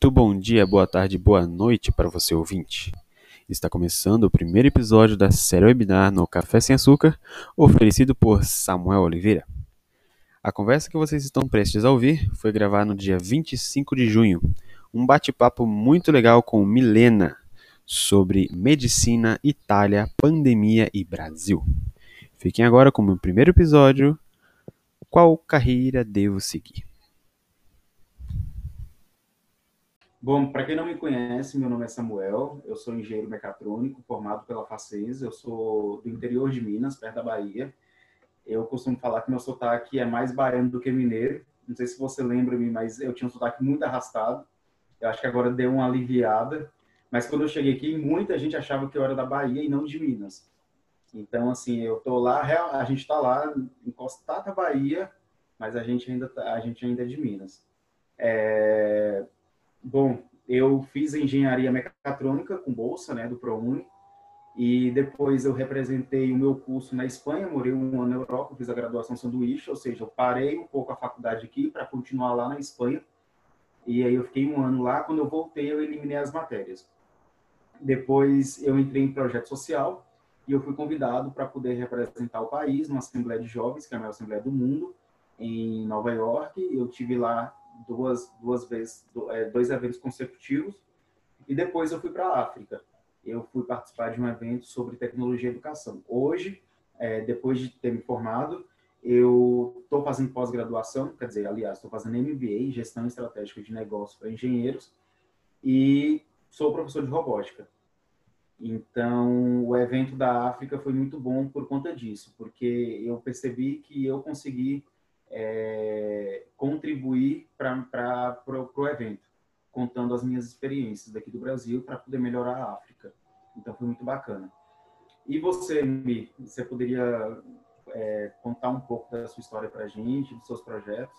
Muito bom dia, boa tarde, boa noite para você ouvinte. Está começando o primeiro episódio da série webinar no Café Sem Açúcar, oferecido por Samuel Oliveira. A conversa que vocês estão prestes a ouvir foi gravada no dia 25 de junho, um bate-papo muito legal com Milena sobre medicina, Itália, pandemia e Brasil. Fiquem agora com o meu primeiro episódio. Qual carreira devo seguir? Bom, para quem não me conhece, meu nome é Samuel, eu sou engenheiro mecatrônico, formado pela Facens, eu sou do interior de Minas, perto da Bahia. Eu costumo falar que meu sotaque é mais baiano do que mineiro. Não sei se você lembra-me, mas eu tinha um sotaque muito arrastado. Eu acho que agora deu uma aliviada. Mas quando eu cheguei aqui, muita gente achava que eu era da Bahia e não de Minas. Então, assim, eu tô lá, a gente está lá, encostado na Bahia, mas a gente ainda, tá, a gente ainda é de Minas. É, Bom, eu fiz engenharia mecatrônica com bolsa, né, do ProUni, e depois eu representei o meu curso na Espanha, morei um ano na Europa, fiz a graduação sanduíche, ou seja, eu parei um pouco a faculdade aqui para continuar lá na Espanha, e aí eu fiquei um ano lá, quando eu voltei eu eliminei as matérias. Depois eu entrei em projeto social, e eu fui convidado para poder representar o país numa Assembleia de Jovens, que é a maior Assembleia do mundo, em Nova York. Eu tive lá duas, duas vezes, é, dois eventos consecutivos. E depois eu fui para a África. Eu fui participar de um evento sobre tecnologia e educação. Hoje, é, depois de ter me formado, eu estou fazendo pós-graduação, quer dizer, aliás, estou fazendo MBA, Gestão Estratégica de Negócios para Engenheiros, e sou professor de robótica. Então, o evento da África foi muito bom por conta disso, porque eu percebi que eu consegui é, contribuir para o evento, contando as minhas experiências daqui do Brasil para poder melhorar a África. Então foi muito bacana. E você, Mi, você poderia é, contar um pouco da sua história para a gente, dos seus projetos?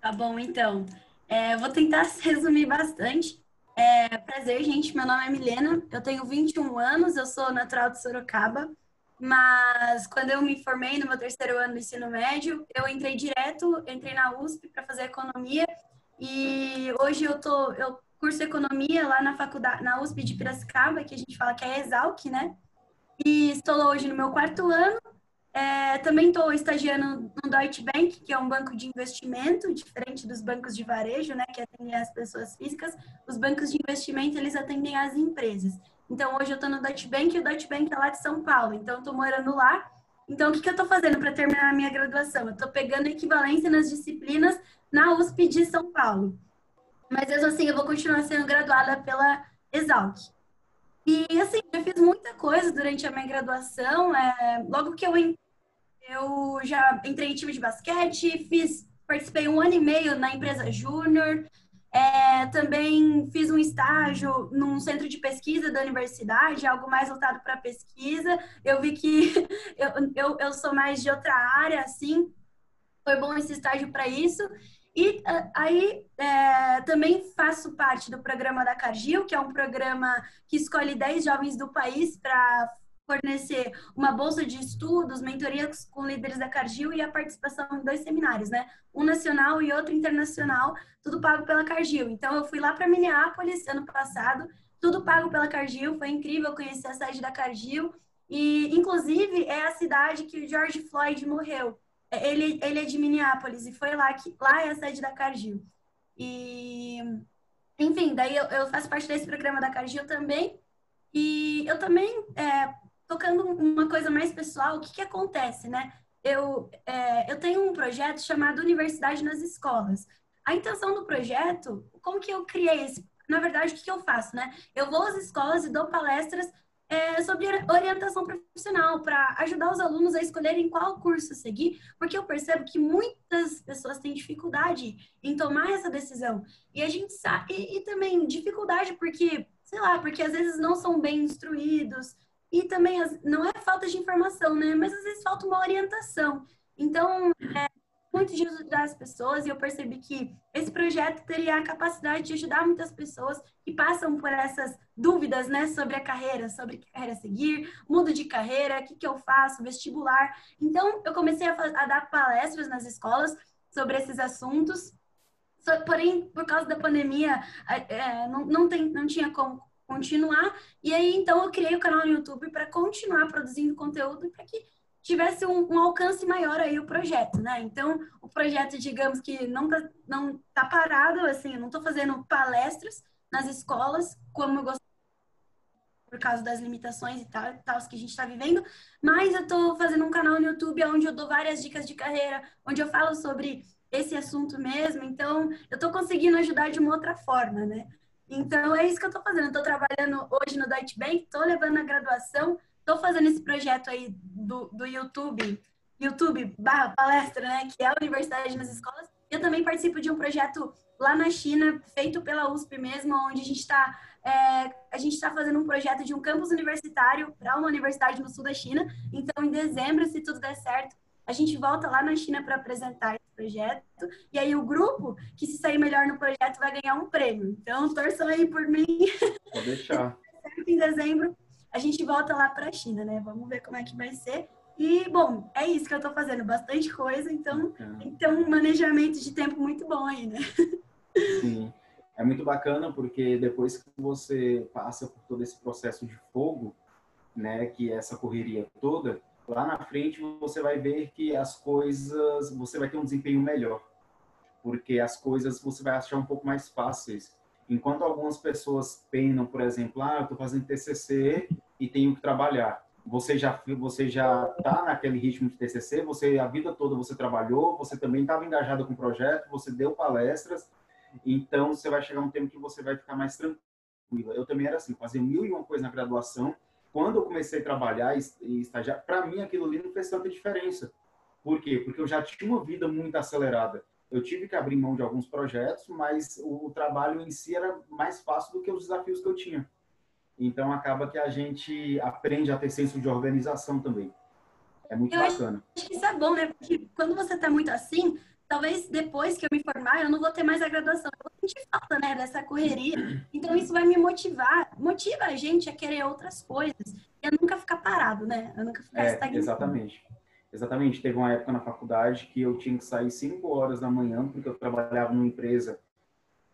Tá bom, então. É, vou tentar resumir bastante. É, prazer, gente. Meu nome é Milena, eu tenho 21 anos, eu sou natural de Sorocaba. Mas quando eu me formei no meu terceiro ano do ensino médio, eu entrei direto, entrei na USP para fazer economia e hoje eu tô eu curso economia lá na faculdade na USP de Piracicaba, que a gente fala que é Exalc, né? E estou hoje no meu quarto ano. É, também estou estagiando no Deutsche Bank, que é um banco de investimento, diferente dos bancos de varejo, né, que atendem as pessoas físicas. Os bancos de investimento, eles atendem as empresas. Então, hoje eu estou no Deutsche Bank e o Deutsche Bank é lá de São Paulo. Então, eu estou morando lá. Então, o que, que eu estou fazendo para terminar a minha graduação? Eu estou pegando equivalência nas disciplinas na USP de São Paulo. Mas, mesmo assim, eu vou continuar sendo graduada pela Exalc. E, assim, eu fiz muita coisa durante a minha graduação. É, logo que eu eu já entrei em time de basquete, fiz, participei um ano e meio na empresa Júnior, é, também fiz um estágio num centro de pesquisa da universidade, algo mais voltado para pesquisa. Eu vi que eu, eu, eu sou mais de outra área, assim. Foi bom esse estágio para isso. E aí é, também faço parte do programa da Cargil, que é um programa que escolhe 10 jovens do país para fornecer uma bolsa de estudos, mentorias com líderes da Cargill e a participação em dois seminários, né? Um nacional e outro internacional, tudo pago pela Cargill. Então eu fui lá para Minneapolis ano passado, tudo pago pela Cargill, foi incrível conhecer a sede da Cargill e inclusive é a cidade que o George Floyd morreu. Ele, ele é de Minneapolis e foi lá que lá é a sede da Cargill. E enfim, daí eu, eu faço parte desse programa da Cargill também. E eu também é, tocando uma coisa mais pessoal, o que, que acontece, né? Eu, é, eu tenho um projeto chamado Universidade nas Escolas. A intenção do projeto, como que eu criei esse? Na verdade, o que, que eu faço, né? Eu vou às escolas e dou palestras é, sobre orientação profissional para ajudar os alunos a escolherem qual curso seguir, porque eu percebo que muitas pessoas têm dificuldade em tomar essa decisão. E a gente sabe, e, e também dificuldade porque, sei lá, porque às vezes não são bem instruídos, e também não é falta de informação, né? Mas às vezes falta uma orientação. Então, é muito de ajudar as pessoas e eu percebi que esse projeto teria a capacidade de ajudar muitas pessoas que passam por essas dúvidas, né, sobre a carreira, sobre que carreira seguir, mudo de carreira, o que, que eu faço, vestibular. Então, eu comecei a, a dar palestras nas escolas sobre esses assuntos porém, por causa da pandemia, é, não, não, tem, não tinha como continuar. E aí, então, eu criei o canal no YouTube para continuar produzindo conteúdo para que tivesse um, um, alcance maior aí o projeto, né? Então, o projeto, digamos que não tá, não tá parado, assim, eu não estou fazendo palestras nas escolas como eu gostaria por causa das limitações e tal, tal que a gente está vivendo, mas eu estou fazendo um canal no YouTube onde eu dou várias dicas de carreira, onde eu falo sobre esse assunto mesmo, então eu estou conseguindo ajudar de uma outra forma, né? Então é isso que eu estou fazendo. Estou trabalhando hoje no Deutsche Bank, estou levando a graduação, estou fazendo esse projeto aí do, do YouTube, YouTube barra palestra, né? Que é a Universidade nas Escolas. Eu também participo de um projeto lá na China, feito pela USP mesmo, onde a gente está é, a gente está fazendo um projeto de um campus universitário para uma universidade no sul da China. Então, em dezembro, se tudo der certo, a gente volta lá na China para apresentar esse projeto. E aí o grupo que se sair melhor no projeto vai ganhar um prêmio. Então, torçam aí por mim. Vou deixar. em dezembro, a gente volta lá para a China, né? Vamos ver como é que vai ser. E, bom, é isso que eu estou fazendo, bastante coisa, então que ter um manejamento de tempo muito bom aí, né? Sim é muito bacana porque depois que você passa por todo esse processo de fogo, né, que é essa correria toda, lá na frente você vai ver que as coisas, você vai ter um desempenho melhor, porque as coisas você vai achar um pouco mais fáceis. Enquanto algumas pessoas penam, por exemplo, ah, eu estou fazendo TCC e tenho que trabalhar. Você já você já está naquele ritmo de TCC, você a vida toda você trabalhou, você também estava engajado com o projeto, você deu palestras, então, você vai chegar um tempo que você vai ficar mais tranquila. Eu também era assim, fazia mil e uma coisa na graduação. Quando eu comecei a trabalhar e estagiar, para mim aquilo ali não fez tanta diferença. Por quê? Porque eu já tinha uma vida muito acelerada. Eu tive que abrir mão de alguns projetos, mas o, o trabalho em si era mais fácil do que os desafios que eu tinha. Então, acaba que a gente aprende a ter senso de organização também. É muito eu bacana. Acho que isso é bom, né? Porque quando você está muito assim, talvez depois que eu me formar, eu não vou ter mais a graduação. Eu vou sentir falta, né, dessa correria. Então, isso vai me motivar, motiva a gente a querer outras coisas e a nunca ficar parado, né? A nunca ficar é, estagnado. Exatamente. Exatamente. Teve uma época na faculdade que eu tinha que sair 5 horas da manhã, porque eu trabalhava numa empresa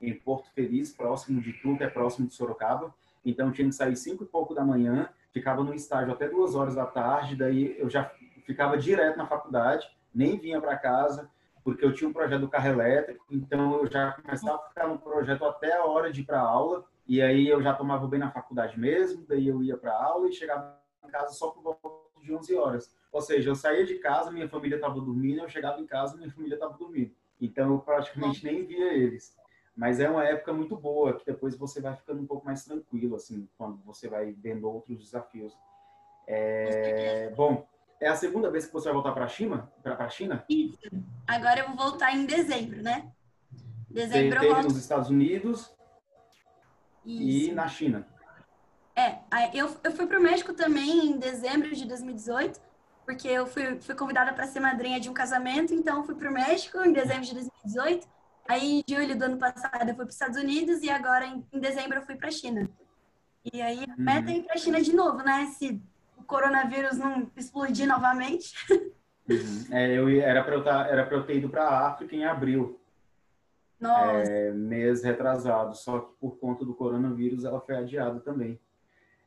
em Porto Feliz, próximo de Tu, que é próximo de Sorocaba. Então, eu tinha que sair 5 e pouco da manhã, ficava no estágio até 2 horas da tarde, daí eu já ficava direto na faculdade, nem vinha para casa, porque eu tinha um projeto do carro elétrico, então eu já começava a ficar no projeto até a hora de ir para aula, e aí eu já tomava bem na faculdade mesmo, daí eu ia para aula e chegava em casa só por volta de 11 horas. Ou seja, eu saía de casa, minha família estava dormindo, eu chegava em casa, minha família estava dormindo. Então eu praticamente nem via eles. Mas é uma época muito boa, que depois você vai ficando um pouco mais tranquilo, assim, quando você vai vendo outros desafios. É... Bom, é a segunda vez que você vai voltar para a China? Para China? Isso. Agora eu vou voltar em dezembro, né? Dezembro Teve eu volto... nos Estados Unidos Isso. e na China. É, eu, eu fui para o México também em dezembro de 2018, porque eu fui, fui convidada para ser madrinha de um casamento, então fui para o México em dezembro de 2018. Aí, em julho do ano passado, eu fui para os Estados Unidos e agora, em, em dezembro, eu fui para a China. E aí, a meta é ir para a China de novo, né? Se coronavírus não explodir novamente. Uhum. É, eu, era para eu, tá, era eu ter ido para a África em abril. Nossa. É, mês retrasado, só que por conta do coronavírus ela foi adiada também.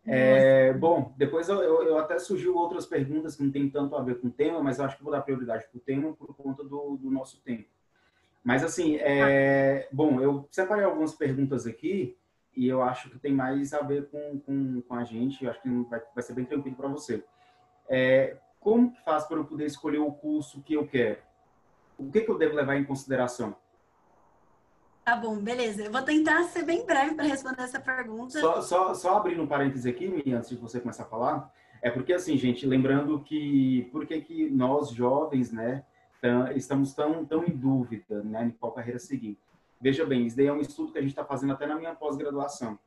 É, bom, depois eu, eu, eu, até surgiu outras perguntas que não tem tanto a ver com o tema, mas eu acho que vou dar prioridade para o tema por conta do, do nosso tempo. Mas assim, é, bom, eu separei algumas perguntas aqui e eu acho que tem mais a ver com, com, com a gente, eu acho que vai, vai ser bem tranquilo para você. É, como que faz para eu poder escolher o curso que eu quero? O que, que eu devo levar em consideração? Tá bom, beleza. Eu vou tentar ser bem breve para responder essa pergunta. Só, só, só abrindo um parênteses aqui, antes de você começar a falar, é porque assim, gente, lembrando que por que, que nós jovens, né, estamos tão, tão em dúvida, né, em qual carreira seguir? Veja bem, isso daí é um estudo que a gente está fazendo até na minha pós-graduação.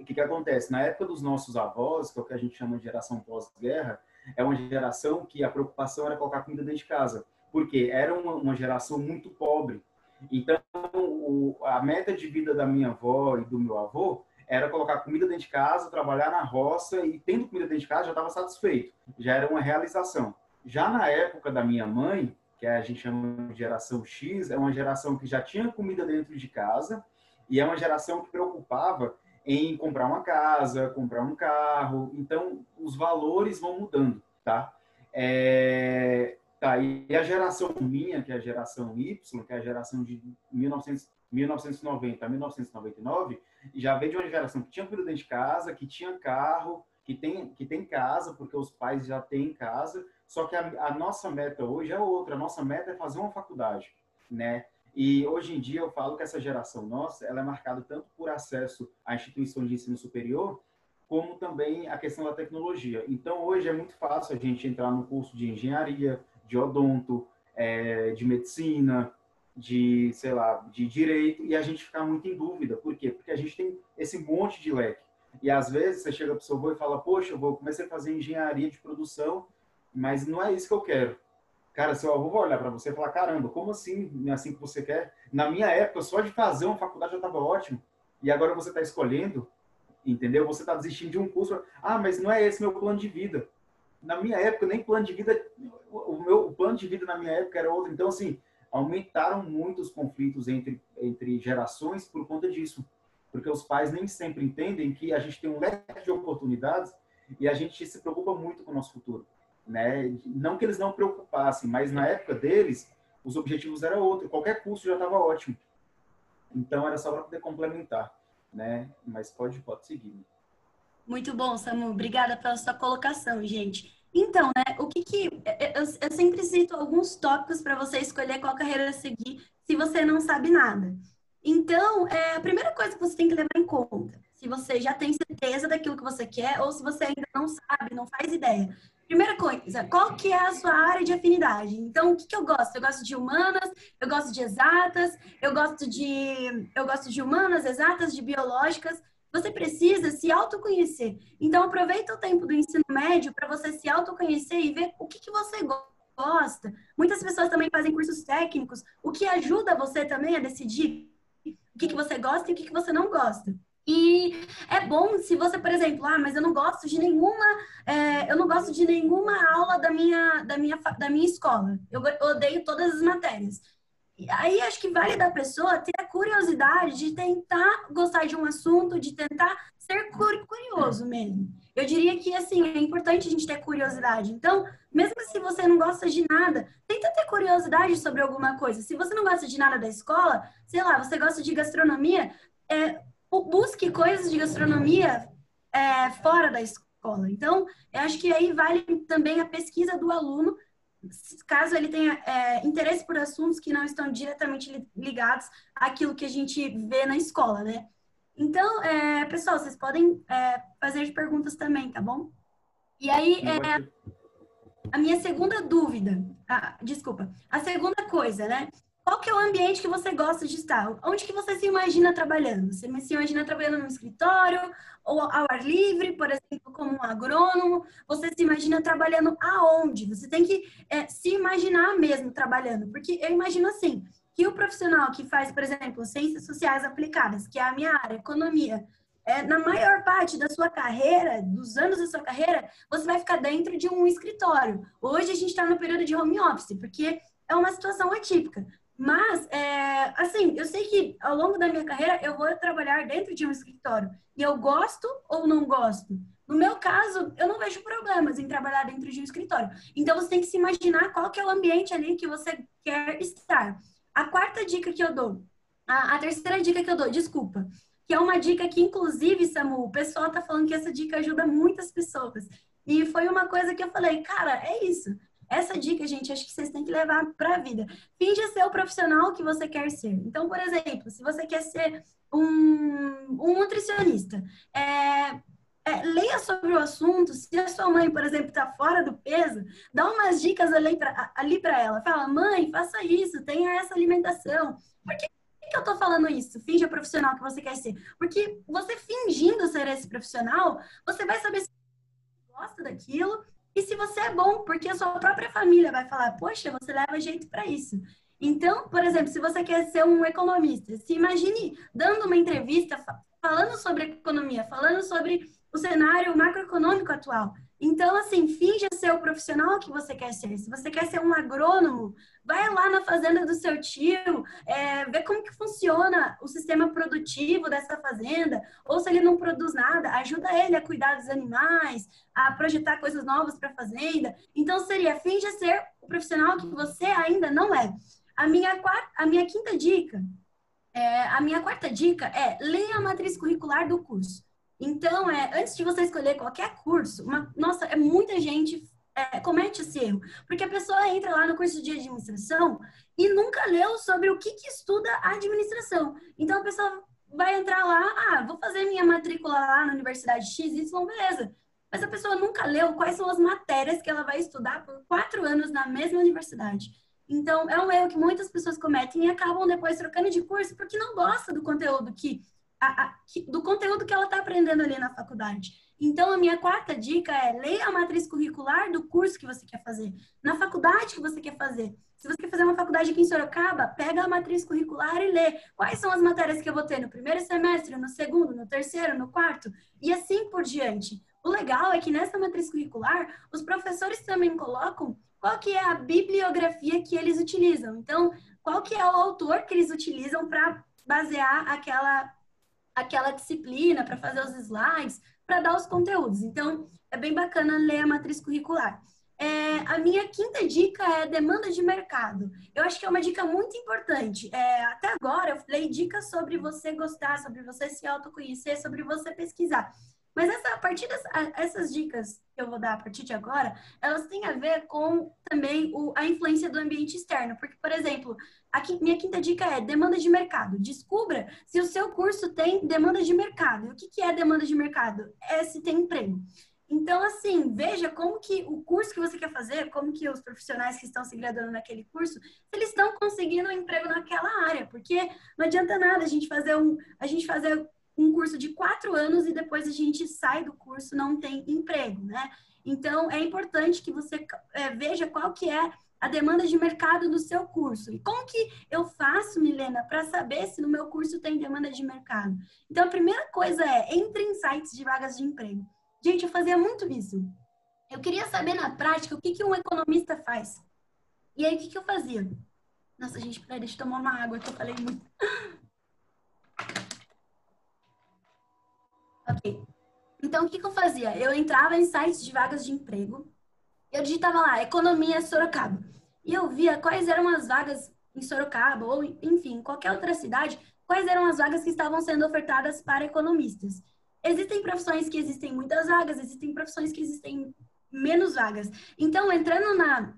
O que, que acontece? Na época dos nossos avós, que é o que a gente chama de geração pós-guerra, é uma geração que a preocupação era colocar comida dentro de casa, porque era uma, uma geração muito pobre. Então, o, a meta de vida da minha avó e do meu avô era colocar comida dentro de casa, trabalhar na roça e tendo comida dentro de casa já estava satisfeito, já era uma realização. Já na época da minha mãe, que a gente chama de geração X, é uma geração que já tinha comida dentro de casa e é uma geração que preocupava em comprar uma casa, comprar um carro. Então, os valores vão mudando, tá? É, tá, e a geração minha, que é a geração Y, que é a geração de 1900, 1990 a 1999, já veio de uma geração que tinha comida dentro de casa, que tinha carro, que tem, que tem casa, porque os pais já têm casa, só que a, a, nossa meta hoje é outra. A nossa meta é fazer uma faculdade, né? E hoje em dia eu falo que essa geração nossa, ela é marcada tanto por acesso à instituição de ensino superior, como também a questão da tecnologia. Então hoje é muito fácil a gente entrar no curso de engenharia, de odonto, é, de medicina, de, sei lá, de direito, e a gente ficar muito em dúvida. Por quê? Porque a gente tem esse monte de leque. E às vezes você chega para o seu avô e fala, poxa, eu vou comecei a fazer engenharia de produção, mas não é isso que eu quero. Cara, seu avô vai olhar para você e falar, caramba, como assim, não é assim que você quer? Na minha época, só de fazer uma faculdade já estava ótimo. E agora você está escolhendo, entendeu? Você está desistindo de um curso. Ah, mas não é esse meu plano de vida. Na minha época, nem plano de vida, o meu o plano de vida na minha época era outro. Então, assim, aumentaram muito os conflitos entre, entre gerações por conta disso. Porque os pais nem sempre entendem que a gente tem um leque de oportunidades e a gente se preocupa muito com o nosso futuro né? Não que eles não preocupassem, mas na época deles, os objetivos eram outro. Qualquer curso já estava ótimo. Então era só para poder complementar, né? Mas pode, pode seguir. Muito bom, Samu. Obrigada pela sua colocação, gente. Então, né, o que que... Eu, eu sempre cito alguns tópicos para você escolher qual carreira seguir se você não sabe nada. Então, é, a primeira coisa que você tem que levar em conta, se você já tem certeza daquilo que você quer ou se você ainda não sabe, não faz ideia, Primeira coisa, qual que é a sua área de afinidade? Então, o que, que eu gosto? Eu gosto de humanas, eu gosto de exatas, eu gosto de, eu gosto de humanas, exatas, de biológicas. Você precisa se autoconhecer. Então, aproveita o tempo do ensino médio para você se autoconhecer e ver o que, que você gosta. Muitas pessoas também fazem cursos técnicos, o que ajuda você também a decidir o que, que você gosta e o que, que você não gosta. E é bom se você, por exemplo, ah, mas eu não gosto de nenhuma, é, eu não gosto de nenhuma aula da minha, da minha, da minha escola. Eu odeio todas as matérias. E aí acho que vale da pessoa ter a curiosidade de tentar gostar de um assunto, de tentar ser curioso mesmo. Eu diria que assim é importante a gente ter curiosidade. Então, mesmo se você não gosta de nada, tenta ter curiosidade sobre alguma coisa. Se você não gosta de nada da escola, sei lá, você gosta de gastronomia, é, busque coisas de gastronomia é, fora da escola. Então, eu acho que aí vale também a pesquisa do aluno, caso ele tenha é, interesse por assuntos que não estão diretamente ligados àquilo que a gente vê na escola, né? Então, é, pessoal, vocês podem é, fazer perguntas também, tá bom? E aí, é, a minha segunda dúvida, ah, desculpa, a segunda coisa, né? Qual que é o ambiente que você gosta de estar? Onde que você se imagina trabalhando? Você se imagina trabalhando no escritório ou ao ar livre, por exemplo, como um agrônomo? Você se imagina trabalhando aonde? Você tem que é, se imaginar mesmo trabalhando, porque eu imagino assim, que o profissional que faz, por exemplo, ciências sociais aplicadas, que é a minha área, economia, é, na maior parte da sua carreira, dos anos da sua carreira, você vai ficar dentro de um escritório. Hoje a gente está no período de home office, porque é uma situação atípica. Mas, é, assim, eu sei que ao longo da minha carreira eu vou trabalhar dentro de um escritório. E eu gosto ou não gosto? No meu caso, eu não vejo problemas em trabalhar dentro de um escritório. Então, você tem que se imaginar qual que é o ambiente ali que você quer estar. A quarta dica que eu dou, a, a terceira dica que eu dou, desculpa, que é uma dica que, inclusive, Samu, o pessoal tá falando que essa dica ajuda muitas pessoas. E foi uma coisa que eu falei, cara, é isso. Essa dica, gente, acho que vocês têm que levar para a vida. Finge ser o profissional que você quer ser. Então, por exemplo, se você quer ser um, um nutricionista, é, é, leia sobre o assunto. Se a sua mãe, por exemplo, está fora do peso, dá umas dicas ali para ela. Fala, mãe, faça isso, tenha essa alimentação. Por que, que eu estou falando isso? Finge o profissional que você quer ser. Porque você fingindo ser esse profissional, você vai saber se gosta daquilo e se você é bom, porque a sua própria família vai falar, poxa, você leva jeito para isso. Então, por exemplo, se você quer ser um economista, se imagine dando uma entrevista falando sobre economia, falando sobre o cenário macroeconômico atual. Então, assim, finja ser o profissional que você quer ser. Se você quer ser um agrônomo, vai lá na fazenda do seu tio, é, vê como que funciona o sistema produtivo dessa fazenda, ou se ele não produz nada, ajuda ele a cuidar dos animais, a projetar coisas novas para a fazenda. Então, seria finja ser o profissional que você ainda não é. A minha, quarta, a minha quinta dica, é, a minha quarta dica é leia a matriz curricular do curso. Então, é, antes de você escolher qualquer curso, uma, nossa, é muita gente é, comete esse erro. Porque a pessoa entra lá no curso de administração e nunca leu sobre o que, que estuda a administração. Então, a pessoa vai entrar lá, ah, vou fazer minha matrícula lá na Universidade XY, beleza. Mas a pessoa nunca leu quais são as matérias que ela vai estudar por quatro anos na mesma universidade. Então, é um erro que muitas pessoas cometem e acabam depois trocando de curso porque não gosta do conteúdo que a, a, do conteúdo que ela está aprendendo ali na faculdade. Então, a minha quarta dica é leia a matriz curricular do curso que você quer fazer, na faculdade que você quer fazer. Se você quer fazer uma faculdade aqui em Sorocaba, pega a matriz curricular e lê quais são as matérias que eu vou ter no primeiro semestre, no segundo, no terceiro, no quarto, e assim por diante. O legal é que nessa matriz curricular, os professores também colocam qual que é a bibliografia que eles utilizam. Então, qual que é o autor que eles utilizam para basear aquela aquela disciplina, para fazer os slides, para dar os conteúdos. Então, é bem bacana ler a matriz curricular. É, a minha quinta dica é demanda de mercado. Eu acho que é uma dica muito importante. É, até agora eu falei dicas sobre você gostar, sobre você se autoconhecer, sobre você pesquisar. Mas essa, a partir dessas dicas que eu vou dar a partir de agora, elas têm a ver com também o, a influência do ambiente externo. Porque, por exemplo, aqui, minha quinta dica é demanda de mercado. Descubra se o seu curso tem demanda de mercado. E o que, que é demanda de mercado? É se tem emprego. Então, assim, veja como que o curso que você quer fazer, como que os profissionais que estão se graduando naquele curso, eles estão conseguindo um emprego naquela área, porque não adianta nada a gente fazer um, a gente fazer um curso de quatro anos e depois a gente sai do curso, não tem emprego, né? Então, é importante que você é, veja qual que é a demanda de mercado do seu curso. E como que eu faço, Milena, para saber se no meu curso tem demanda de mercado? Então, a primeira coisa é, entre em sites de vagas de emprego. Gente, eu fazia muito isso. Eu queria saber na prática o que, que um economista faz. E aí, o que, que eu fazia? Nossa, gente, peraí, deixa eu tomar uma água que eu falei muito. Ok. Então, o que, que eu fazia? Eu entrava em sites de vagas de emprego, eu digitava lá, economia Sorocaba. E eu via quais eram as vagas em Sorocaba, ou enfim, qualquer outra cidade, quais eram as vagas que estavam sendo ofertadas para economistas. Existem profissões que existem muitas vagas, existem profissões que existem menos vagas. Então, entrando na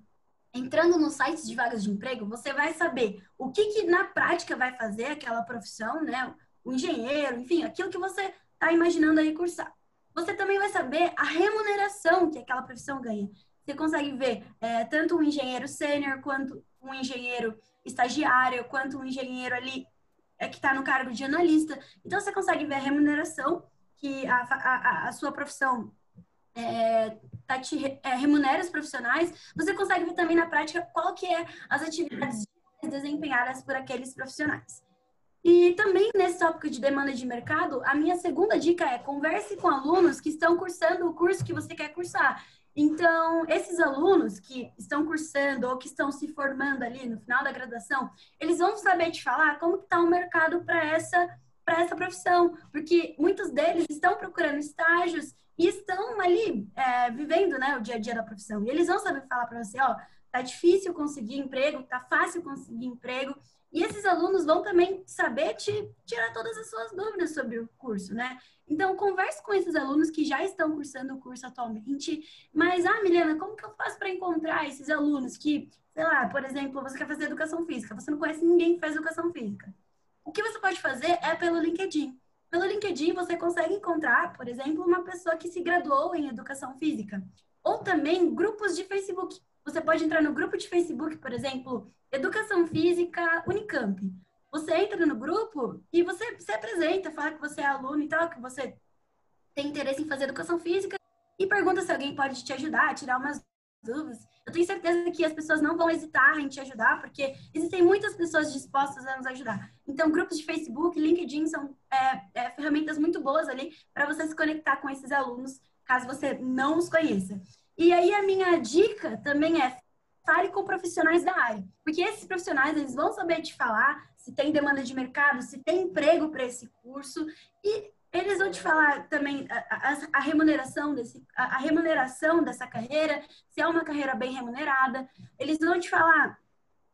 entrando nos sites de vagas de emprego, você vai saber o que, que na prática vai fazer aquela profissão, né? O engenheiro, enfim, aquilo que você está imaginando aí cursar. Você também vai saber a remuneração que aquela profissão ganha. Você consegue ver é, tanto um engenheiro sênior, quanto um engenheiro estagiário, quanto um engenheiro ali é, que está no cargo de analista. Então, você consegue ver a remuneração que a, a, a sua profissão é, tá te, é, remunera os profissionais. Você consegue ver também na prática qual que é as atividades desempenhadas por aqueles profissionais. E também nesse tópico de demanda de mercado, a minha segunda dica é converse com alunos que estão cursando o curso que você quer cursar. Então, esses alunos que estão cursando ou que estão se formando ali no final da graduação, eles vão saber te falar como está o mercado para essa para essa profissão, porque muitos deles estão procurando estágios e estão ali é, vivendo né, o dia a dia da profissão. E eles vão saber falar para você, ó, tá difícil conseguir emprego, tá fácil conseguir emprego, e esses alunos vão também saber te tirar todas as suas dúvidas sobre o curso, né? Então, converse com esses alunos que já estão cursando o curso atualmente. Mas, ah, Milena, como que eu faço para encontrar esses alunos que, sei lá, por exemplo, você quer fazer educação física, você não conhece ninguém que faz educação física. O que você pode fazer é pelo LinkedIn. Pelo LinkedIn, você consegue encontrar, por exemplo, uma pessoa que se graduou em educação física. Ou também grupos de Facebook. Você pode entrar no grupo de Facebook, por exemplo, Educação Física Unicamp. Você entra no grupo e você se apresenta, fala que você é aluno e tal, que você tem interesse em fazer educação física e pergunta se alguém pode te ajudar, tirar umas dúvidas. Eu tenho certeza que as pessoas não vão hesitar em te ajudar, porque existem muitas pessoas dispostas a nos ajudar. Então, grupos de Facebook, LinkedIn são é, é, ferramentas muito boas ali para você se conectar com esses alunos caso você não os conheça. E aí a minha dica também é fale com profissionais da área, porque esses profissionais eles vão saber te falar se tem demanda de mercado, se tem emprego para esse curso e eles vão te falar também a, a, a remuneração desse, a, a, remuneração dessa carreira, se é uma carreira bem remunerada. Eles vão te falar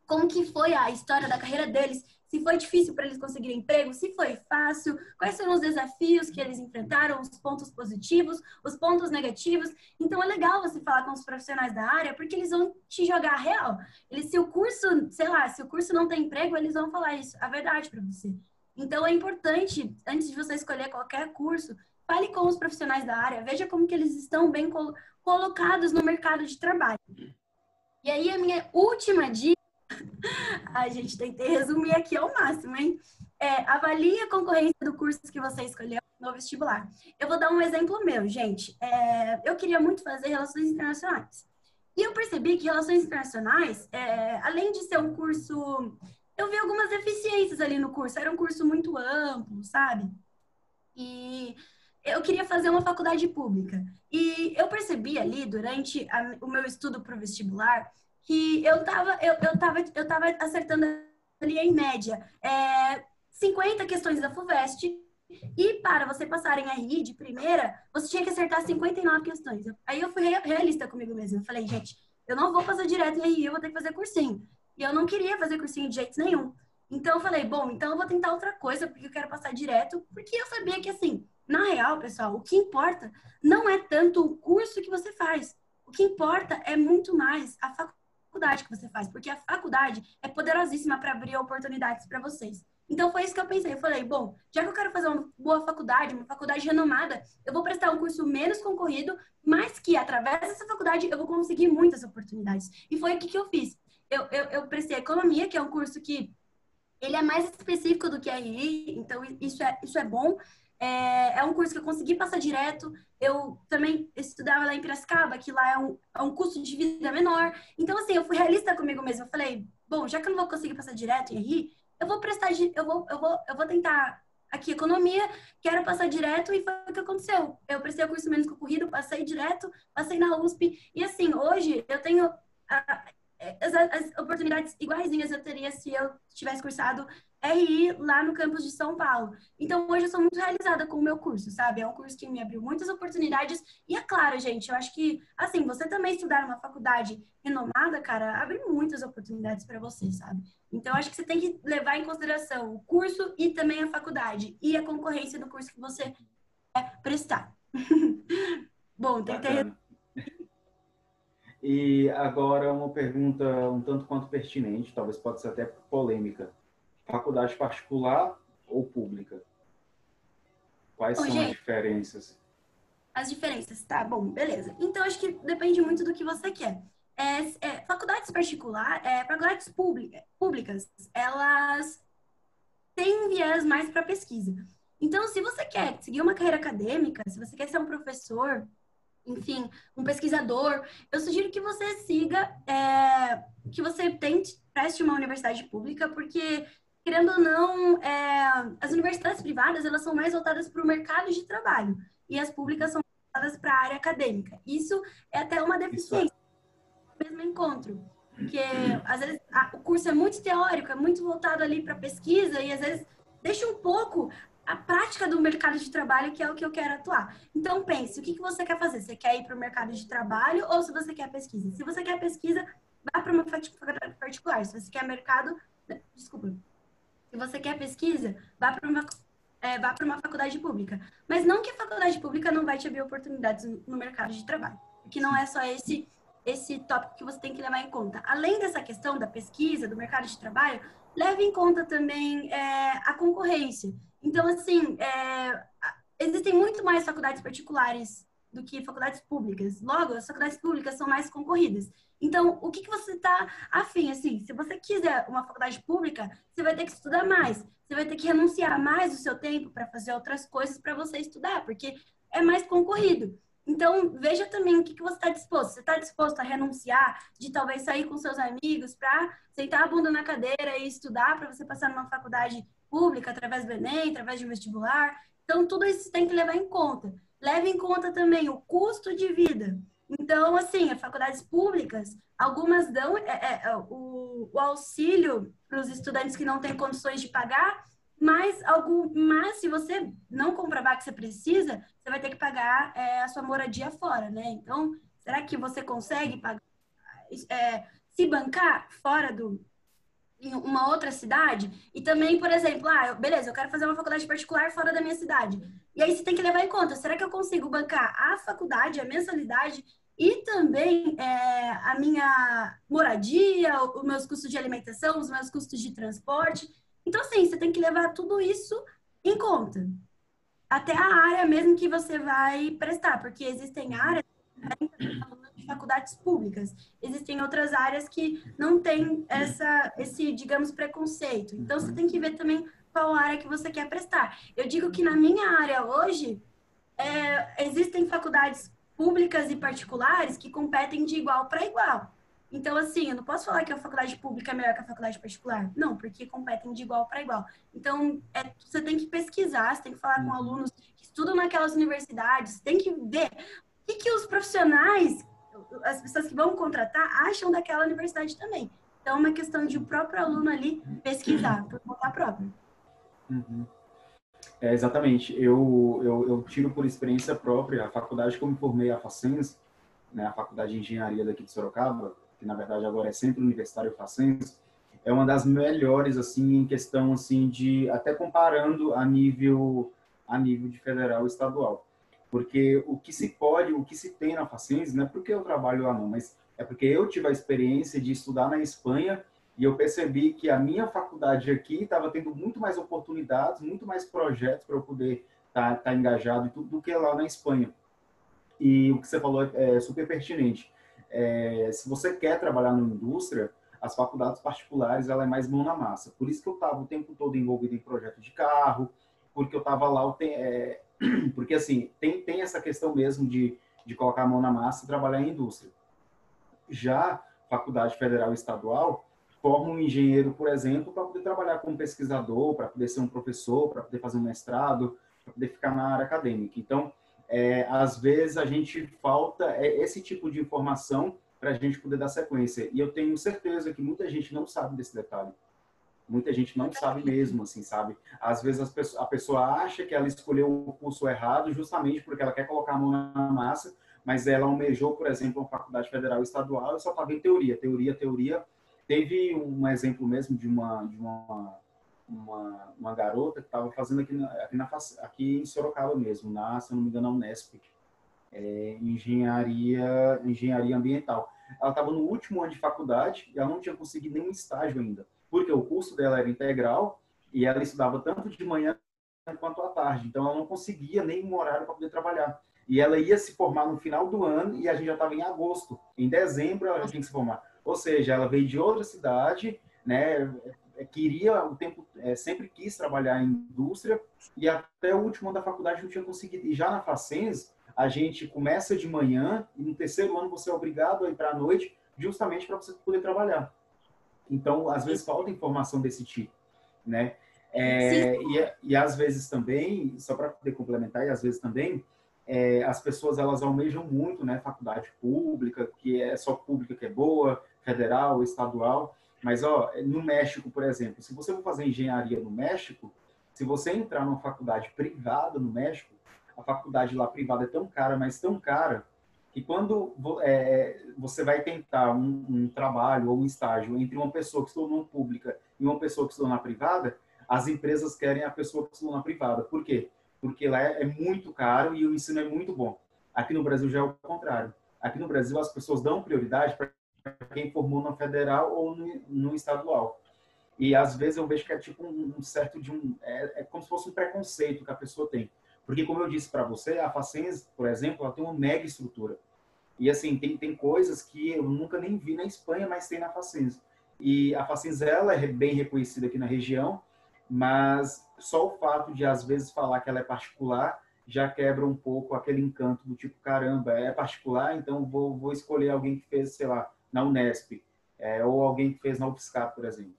como que foi a história da carreira deles, se foi difícil para eles conseguirem emprego, se foi fácil, quais foram os desafios que eles enfrentaram, os pontos positivos, os pontos negativos. Então é legal você falar com os profissionais da área, porque eles vão te jogar real. Eles, se o curso, sei lá, se o curso não tem emprego, eles vão falar isso, a verdade para você. Então é importante, antes de você escolher qualquer curso, fale com os profissionais da área, veja como que eles estão bem col colocados no mercado de trabalho. E aí a minha última dica a gente, tentei resumir aqui ao máximo, hein? É, avalie a concorrência do curso que você escolheu no vestibular. Eu vou dar um exemplo meu, gente. É, eu queria muito fazer Relações Internacionais. E eu percebi que Relações Internacionais, é, além de ser um curso... Eu vi algumas deficiências ali no curso. Era um curso muito amplo, sabe? E eu queria fazer uma faculdade pública. E eu percebi ali, durante a, o meu estudo para o vestibular, que eu tava, eu, eu tava, eu tava acertando ali em média é, 50 questões da FUVEST e para você passar em RI de primeira, você tinha que acertar 59 questões. Aí eu fui realista comigo mesmo. Eu falei, gente, eu não vou fazer direto em RI, eu vou ter que fazer cursinho. E eu não queria fazer cursinho de jeito nenhum. Então eu falei, bom, então eu vou tentar outra coisa, porque eu quero passar direto, porque eu sabia que assim, na real, pessoal, o que importa não é tanto o curso que você faz. O que importa é muito mais a faculdade faculdade que você faz, porque a faculdade é poderosíssima para abrir oportunidades para vocês. Então foi isso que eu pensei. Eu falei, bom, já que eu quero fazer uma boa faculdade, uma faculdade renomada, eu vou prestar um curso menos concorrido, mas que através dessa faculdade eu vou conseguir muitas oportunidades. E foi o que, que eu fiz. Eu, eu, eu prestei economia, que é um curso que ele é mais específico do que a RI, então isso é, isso é bom. É, é, um curso que eu consegui passar direto. Eu também estudava lá em Piracicaba, que lá é um, é um custo de vida menor. Então, assim, eu fui realista comigo mesma. Eu falei, bom, já que eu não vou conseguir passar direto em RI, eu vou prestar, eu vou, eu vou, eu vou tentar aqui economia, quero passar direto e foi o que aconteceu. Eu prestei o curso menos concorrido, passei direto, passei na USP. E assim, hoje eu tenho as, as oportunidades iguaizinhas eu teria se eu tivesse cursado RI lá no campus de São Paulo. Então, hoje eu sou muito realizada com o meu curso, sabe? É um curso que me abriu muitas oportunidades. E é claro, gente, eu acho que, assim, você também estudar numa faculdade renomada, cara, abre muitas oportunidades para você, sabe? Então, eu acho que você tem que levar em consideração o curso e também a faculdade e a concorrência do curso que você quer prestar. Bom, tentei. E agora uma pergunta um tanto quanto pertinente, talvez pode ser até polêmica faculdade particular ou pública? Quais Ô, são gente, as diferenças? As diferenças, tá bom, beleza. Então, acho que depende muito do que você quer. É, é, faculdades particulares, é, faculdades pública, públicas, elas têm um viés mais para pesquisa. Então, se você quer seguir uma carreira acadêmica, se você quer ser um professor, enfim, um pesquisador, eu sugiro que você siga, é, que você tente, preste uma universidade pública, porque querendo ou não, é, as universidades privadas elas são mais voltadas para o mercado de trabalho e as públicas são voltadas para a área acadêmica. Isso é até uma deficiência do mesmo encontro, porque às vezes a, o curso é muito teórico, é muito voltado ali para pesquisa e às vezes deixa um pouco a prática do mercado de trabalho, que é o que eu quero atuar. Então, pense, o que, que você quer fazer? Você quer ir para o mercado de trabalho ou se você quer pesquisa? Se você quer pesquisa, vá para uma faculdade particular. Se você quer mercado, desculpa, se você quer pesquisa, vá para uma é, vá uma faculdade pública. Mas não que a faculdade pública não vai te abrir oportunidades no mercado de trabalho. Que não é só esse esse tópico que você tem que levar em conta. Além dessa questão da pesquisa, do mercado de trabalho, leve em conta também é, a concorrência. Então, assim, é, existem muito mais faculdades particulares do que faculdades públicas. Logo, as faculdades públicas são mais concorridas. Então, o que, que você está afim? Assim, se você quiser uma faculdade pública, você vai ter que estudar mais. Você vai ter que renunciar mais o seu tempo para fazer outras coisas para você estudar, porque é mais concorrido. Então, veja também o que, que você está disposto. Você está disposto a renunciar, de talvez sair com seus amigos para sentar a bunda na cadeira e estudar para você passar numa faculdade pública, através do Enem, através de um vestibular. Então, tudo isso tem que levar em conta. leve em conta também o custo de vida. Então, assim, as faculdades públicas, algumas dão é, é, é o, o, auxílio para os estudantes que não têm condições de pagar, mas, algum, mas se você não comprovar que você precisa, você vai ter que pagar é, a sua moradia fora, né? Então, será que você consegue pagar, é, se bancar fora do, em uma outra cidade e também, por exemplo, ah, beleza, eu quero fazer uma faculdade particular fora da minha cidade. E aí você tem que levar em conta, será que eu consigo bancar a faculdade, a mensalidade e também é, a minha moradia, os meus custos de alimentação, os meus custos de transporte? Então, assim, você tem que levar tudo isso em conta. Até a área mesmo que você vai prestar, porque existem áreas de faculdades públicas. Existem outras áreas que não têm essa, esse, digamos, preconceito. Então, você tem que ver também qual área que você quer prestar. Eu digo que na minha área hoje, é, existem faculdades públicas e particulares que competem de igual para igual. Então, assim, eu não posso falar que a faculdade pública é melhor que a faculdade particular. Não, porque competem de igual para igual. Então, é, você tem que pesquisar, você tem que falar com uhum. alunos que estudam naquelas universidades, tem que ver o que, que os profissionais, as pessoas que vão contratar, acham daquela universidade também. Então, é uma questão de o próprio aluno ali pesquisar por conta própria. Uhum. É, exatamente. Eu, eu, eu, tiro por experiência própria a faculdade que eu me formei, a Facens, né, a Faculdade de Engenharia daqui de Sorocaba, que na verdade agora é Centro Universitário Facens, é uma das melhores assim em questão assim de até comparando a nível a nível de federal e estadual. Porque o que se pode, o que se tem na Facens, não é porque eu trabalho lá não, mas é porque eu tive a experiência de estudar na Espanha e eu percebi que a minha faculdade aqui estava tendo muito mais oportunidades, muito mais projetos para eu poder estar tá, tá engajado e tudo do que lá na Espanha. E o que você falou é, é super pertinente. É, se você quer trabalhar na indústria, as faculdades particulares ela é mais mão na massa. Por isso que eu estava o tempo todo envolvido em projeto de carro, porque eu estava lá, é, porque assim, tem, tem essa questão mesmo de, de colocar a mão na massa e trabalhar em indústria. Já faculdade federal e estadual forma um engenheiro, por exemplo, para poder trabalhar como pesquisador, para poder ser um professor, para poder fazer um mestrado, para poder ficar na área acadêmica. Então, é, às vezes a gente falta é, esse tipo de informação para a gente poder dar sequência. E eu tenho certeza que muita gente não sabe desse detalhe. Muita gente não sabe mesmo, assim, sabe? Às vezes a pessoa acha que ela escolheu o curso errado justamente porque ela quer colocar a mão na massa, mas ela almejou, por exemplo, uma faculdade federal estadual e só estava em teoria, teoria, teoria. Teve um exemplo mesmo de uma, de uma, uma, uma garota que estava fazendo aqui, na, aqui, na, aqui em Sorocaba mesmo, na, se não me engano, na Unesp, é, engenharia, engenharia ambiental. Ela estava no último ano de faculdade e ela não tinha conseguido nenhum estágio ainda porque o curso dela era integral e ela estudava tanto de manhã quanto à tarde. Então, ela não conseguia nem um horário para poder trabalhar. E ela ia se formar no final do ano e a gente já estava em agosto. Em dezembro, ela tinha que se formar. Ou seja, ela veio de outra cidade, né? É, queria o tempo, é, sempre quis trabalhar em indústria e até o último ano da faculdade não tinha conseguido. E já na Facens, a gente começa de manhã e no terceiro ano você é obrigado a entrar à noite justamente para você poder trabalhar. Então, às vezes falta informação desse tipo, né? É, e, e às vezes também, só para poder complementar, e às vezes também, é, as pessoas elas almejam muito, né? Faculdade pública, que é só pública que é boa, federal, estadual. Mas, ó, no México, por exemplo, se você for fazer engenharia no México, se você entrar numa faculdade privada no México, a faculdade lá privada é tão cara, mas tão cara, e quando é, você vai tentar um, um, trabalho ou um estágio entre uma pessoa que estudou na pública e uma pessoa que estudou na privada, as empresas querem a pessoa que estudou na privada. Por quê? Porque lá é, é muito caro e o ensino é muito bom. Aqui no Brasil já é o contrário. Aqui no Brasil as pessoas dão prioridade para quem formou na federal ou no, no, estadual. E às vezes eu vejo que é tipo um, um certo de um é, é, como se fosse um preconceito que a pessoa tem. Porque como eu disse para você, a Facens, por exemplo, ela tem uma mega estrutura. E assim, tem, tem coisas que eu nunca nem vi na Espanha, mas tem na Facens. E a Facens, ela é bem reconhecida aqui na região, mas só o fato de às vezes falar que ela é particular já quebra um pouco aquele encanto do tipo, caramba, é particular, então vou, vou escolher alguém que fez, sei lá, na Unesp, é, ou alguém que fez na UFSCar, por exemplo.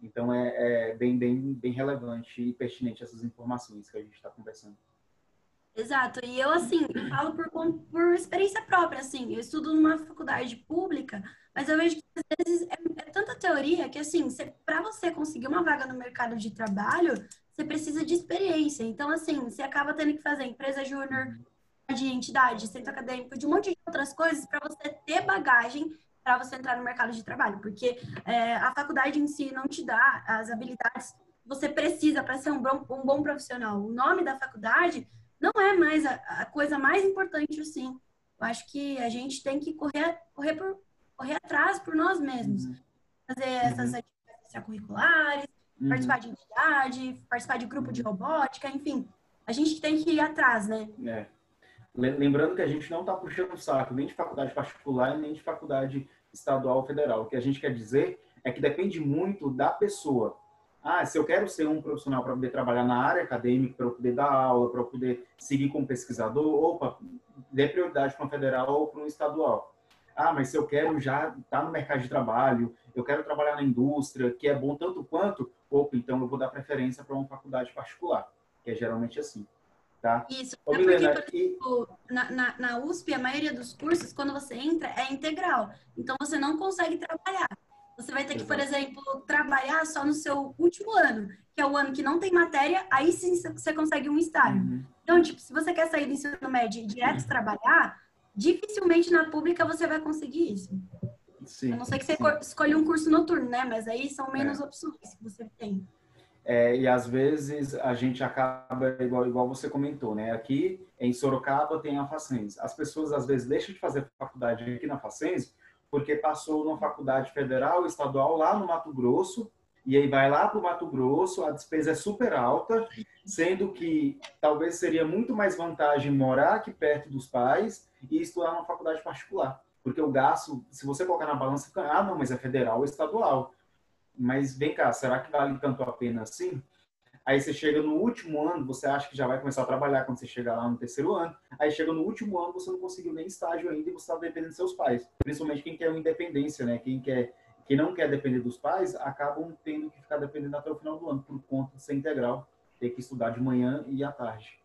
Então é, é, bem, bem, bem relevante e pertinente essas informações que a gente está conversando. Exato. E eu, assim, falo por, por experiência própria, assim. Eu estudo numa faculdade pública, mas eu vejo que às vezes é, é tanta teoria que, assim, para você conseguir uma vaga no mercado de trabalho, você precisa de experiência. Então, assim, você acaba tendo que fazer empresa júnior, de entidade, centro acadêmico, de um monte de outras coisas para você ter bagagem para você entrar no mercado de trabalho, porque é, a faculdade em si não te dá as habilidades que você precisa para ser um bom, um bom profissional. O nome da faculdade não é mais a, a, coisa mais importante, assim. Eu acho que a gente tem que correr, correr, por, correr atrás por nós mesmos. Uhum. Fazer essas uhum. atividades extracurriculares, uhum. participar de entidade, participar de grupo de robótica, enfim. A gente tem que ir atrás, né? É. Lembrando que a gente não está puxando o saco nem de faculdade particular nem de faculdade estadual ou federal. O que a gente quer dizer é que depende muito da pessoa. Ah, se eu quero ser um profissional para poder trabalhar na área acadêmica, para poder dar aula, para poder seguir como pesquisador, opa, dê prioridade para um federal ou para um estadual. Ah, mas se eu quero já estar tá no mercado de trabalho, eu quero trabalhar na indústria, que é bom tanto quanto, opa, então eu vou dar preferência para uma faculdade particular, que é geralmente assim. Tá? Isso. Ô, é Milena, porque, por exemplo, e... na, na, na USP, a maioria dos cursos, quando você entra, é integral. Então, você não consegue trabalhar. Você vai ter que, por exemplo, trabalhar só no seu último ano, que é o ano que não tem matéria, aí sim você consegue um estágio. Uhum. Então, tipo, se você quer sair do ensino médio e direto trabalhar, dificilmente na pública você vai conseguir isso. Sim, a não ser que você sim. escolha um curso noturno, né? Mas aí são menos é. opções que você tem. É, e às vezes a gente acaba, igual, igual você comentou, né? Aqui em Sorocaba tem a Facens. As pessoas às vezes deixam de fazer faculdade aqui na Facens porque passou numa faculdade federal, estadual, lá no Mato Grosso, e aí vai lá para o Mato Grosso, a despesa é super alta, sendo que talvez seria muito mais vantagem morar aqui perto dos pais e estudar numa faculdade particular. Porque o gasto, se você colocar na balança, fica, ah, não, mas é federal ou estadual mas vem cá, será que vale tanto a pena assim? Aí você chega no último ano, você acha que já vai começar a trabalhar quando você chegar lá no terceiro ano. Aí chega no último ano, você não conseguiu nem estágio ainda e você está dependendo dos seus pais. Principalmente quem quer uma independência, né? Quem quer, quem não quer depender dos pais, acabam tendo que ficar dependendo até o final do ano por conta de ser integral, ter que estudar de manhã e à tarde.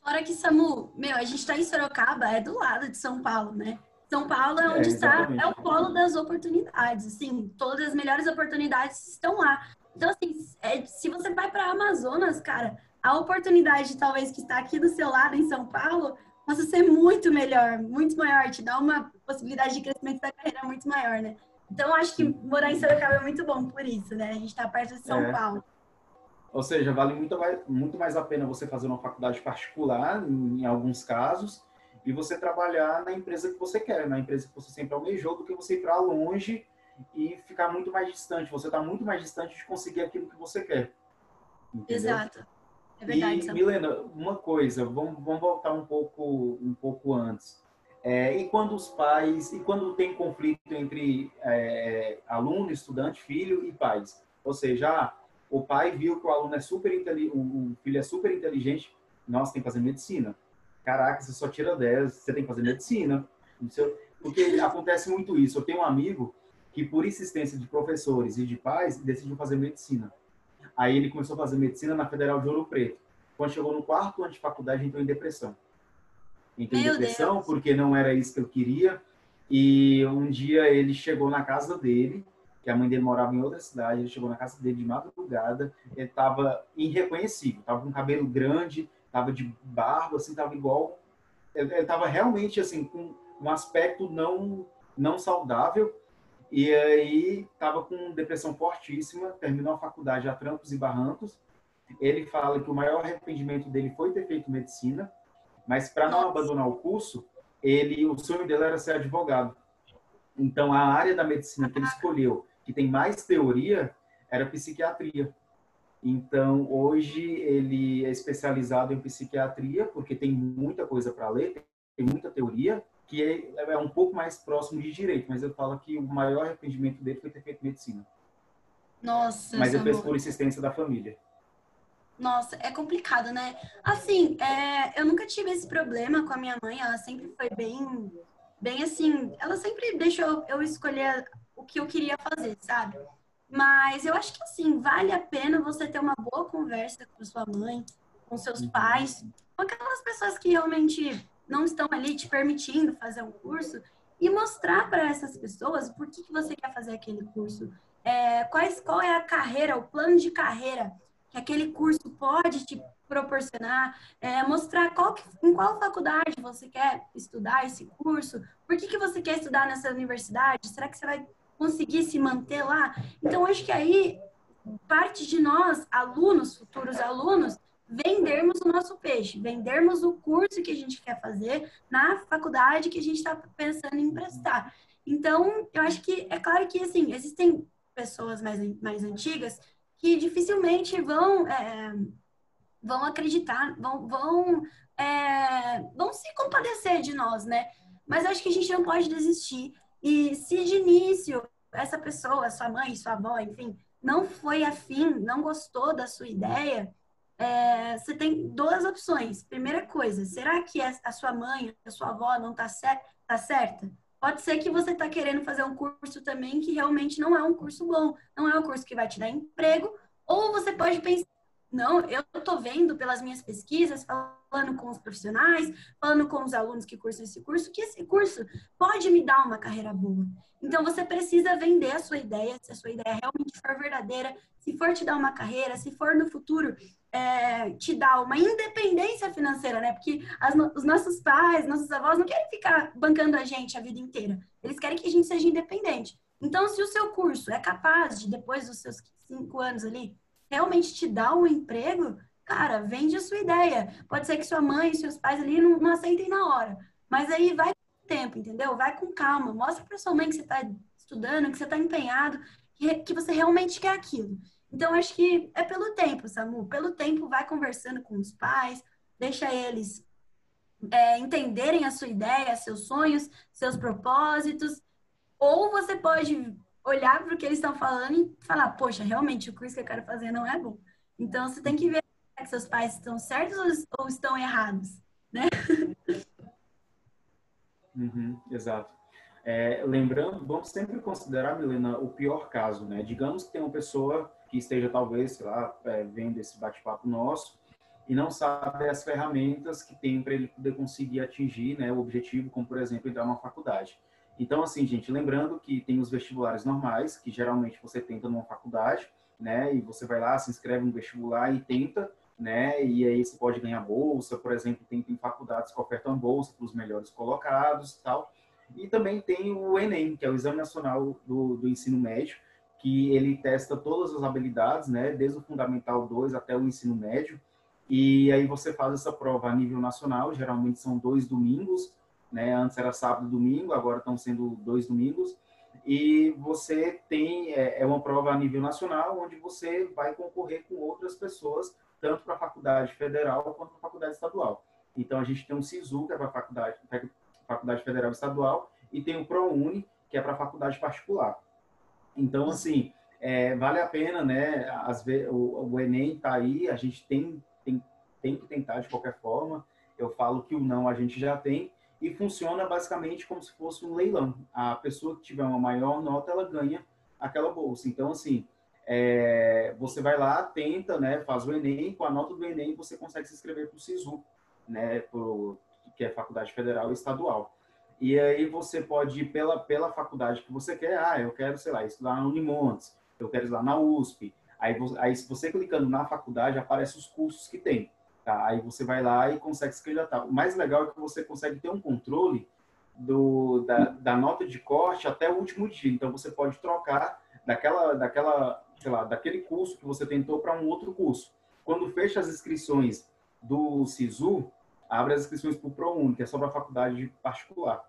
Fora que, Samu, meu, a gente está em Sorocaba, é do lado de São Paulo, né? São Paulo é onde é, está, é o polo das oportunidades, assim, todas as melhores oportunidades estão lá. Então, assim, é, se você vai para Amazonas, cara, a oportunidade talvez que está aqui do seu lado em São Paulo possa ser muito melhor, muito maior, te dá uma possibilidade de crescimento da carreira muito maior, né? Então, acho que morar em Sorocaba é muito bom por isso, né? A gente está perto de São é. Paulo. Ou seja, vale muito mais, muito mais a pena você fazer uma faculdade particular, em, em alguns casos, e você trabalhar na empresa que você quer, na empresa que você sempre almejou, do que você ir para longe e ficar muito mais distante. Você está muito mais distante de conseguir aquilo que você quer. Entendeu? Exato. É verdade. E, Milena, uma coisa, vamos, vamos voltar um pouco, um pouco antes. É, e quando os pais, e quando tem conflito entre é, aluno, estudante, filho e pais? Ou seja, ah, o pai viu que o aluno é super inteligente, o filho é super inteligente, nós tem que fazer medicina caraca, você só tira 10, você tem que fazer medicina. Porque acontece muito isso. Eu tenho um amigo que, por insistência de professores e de pais, decidiu fazer medicina. Aí ele começou a fazer medicina na Federal de Ouro Preto. Quando chegou no quarto ano de faculdade, entrou em depressão. Entrou em depressão Deus. porque não era isso que eu queria. E um dia ele chegou na casa dele, que a mãe dele morava em outra cidade, ele chegou na casa dele de madrugada, ele estava irreconhecível, estava com cabelo grande, tava de barba, assim, tava igual. Ele tava realmente, assim, com um aspecto não, não saudável. E aí tava com depressão fortíssima, terminou a faculdade a trancos e barrancos. Ele fala que o maior arrependimento dele foi ter feito medicina, mas para não abandonar o curso, ele o sonho dele era ser advogado. Então a área da medicina que ele escolheu, que tem mais teoria, era psiquiatria. Então, hoje ele é especializado em psiquiatria, porque tem muita coisa para ler, tem muita teoria, que é, é, um pouco mais próximo de direito, mas eu falo que o maior arrependimento dele foi ter feito medicina. Nossa. Mas ele fez por insistência da família. Nossa, é complicado, né? Assim, é, eu nunca tive esse problema com a minha mãe, ela sempre foi bem, bem assim, ela sempre deixou eu escolher o que eu queria fazer, sabe? Mas eu acho que assim, vale a pena você ter uma boa conversa com sua mãe, com seus uhum. pais, com aquelas pessoas que realmente não estão ali te permitindo fazer um curso e mostrar para essas pessoas por que, que você quer fazer aquele curso, é, quais, qual é a carreira, o plano de carreira que aquele curso pode te proporcionar, é, mostrar qual que, em qual faculdade você quer estudar esse curso, por que, que você quer estudar nessa universidade, será que você vai conseguir se manter lá? Então, acho que aí parte de nós, alunos, futuros alunos, vendermos o nosso peixe, vendermos o curso que a gente quer fazer na faculdade que a gente está pensando em prestar. Então, eu acho que é claro que assim existem pessoas mais, mais antigas que dificilmente vão é, vão acreditar, vão vão, é, vão se compadecer de nós, né? Mas acho que a gente não pode desistir. E se de início essa pessoa, sua mãe, sua avó, enfim, não foi afim, não gostou da sua ideia, é, você tem duas opções. Primeira coisa, será que a sua mãe, a sua avó não está cer tá certa? Pode ser que você está querendo fazer um curso também que realmente não é um curso bom, não é um curso que vai te dar emprego, ou você pode pensar, não, eu estou vendo pelas minhas pesquisas, falando com os profissionais, falando com os alunos que cursam esse curso, que esse curso pode me dar uma carreira boa. Então você precisa vender a sua ideia, se a sua ideia realmente for verdadeira, se for te dar uma carreira, se for no futuro é, te dar uma independência financeira, né? Porque as, os nossos pais, nossos avós não querem ficar bancando a gente a vida inteira. Eles querem que a gente seja independente. Então, se o seu curso é capaz de, depois dos seus cinco anos ali, realmente te dar um emprego, cara, vende a sua ideia. Pode ser que sua mãe e seus pais ali não, não aceitem na hora. Mas aí vai com tempo, entendeu? Vai com calma. Mostra para sua mãe que você está estudando, que você está empenhado, que, que você realmente quer aquilo. Então, acho que é pelo tempo, Samu. Pelo tempo, vai conversando com os pais, deixa eles é, entenderem a sua ideia, seus sonhos, seus propósitos. Ou você pode olhar para o que eles estão falando e falar, poxa, realmente o curso que eu quero fazer não é bom. Então, você tem que ver se seus pais estão certos ou estão errados, né? Uhum, exato. É, lembrando, vamos sempre considerar, Milena, o pior caso, né? Digamos que tem uma pessoa que esteja talvez, sei lá, é, vendo esse bate-papo nosso e não sabe as ferramentas que tem para ele poder conseguir atingir né, o objetivo, como, por exemplo, entrar numa faculdade. Então, assim, gente, lembrando que tem os vestibulares normais, que geralmente você tenta numa faculdade, né, e você vai lá, se inscreve no vestibular e tenta, né, e aí você pode ganhar bolsa, por exemplo, tem, tem faculdades que ofertam bolsa para os melhores colocados e tal. E também tem o Enem, que é o Exame Nacional do, do Ensino Médio, que ele testa todas as habilidades, né, desde o Fundamental 2 até o ensino médio, e aí você faz essa prova a nível nacional, geralmente são dois domingos, né, antes era sábado e domingo, agora estão sendo dois domingos, e você tem, é, é uma prova a nível nacional, onde você vai concorrer com outras pessoas, tanto para a faculdade federal quanto para a faculdade estadual. Então, a gente tem o SISU, que é para a faculdade, faculdade federal estadual, e tem o ProUni, que é para a faculdade particular. Então, assim, é, vale a pena, né? Vezes, o, o Enem está aí, a gente tem, tem, tem que tentar de qualquer forma. Eu falo que o não a gente já tem e funciona basicamente como se fosse um leilão. A pessoa que tiver uma maior nota, ela ganha aquela bolsa. Então, assim, é, você vai lá, tenta, né? Faz o Enem, com a nota do Enem você consegue se inscrever para o SISU, né? Pro, que é Faculdade Federal e Estadual. E aí você pode ir pela, pela faculdade que você quer. Ah, eu quero, sei lá, estudar na Unimontes, eu quero estudar na USP. Aí, aí se você clicando na faculdade, aparece os cursos que tem. Tá? Aí você vai lá e consegue se candidatar. O mais legal é que você consegue ter um controle do, da, da nota de corte até o último dia. Então você pode trocar daquela, daquela, sei lá, daquele curso que você tentou para um outro curso. Quando fecha as inscrições do SISU, abre as inscrições para o ProUni, que é só para faculdade particular,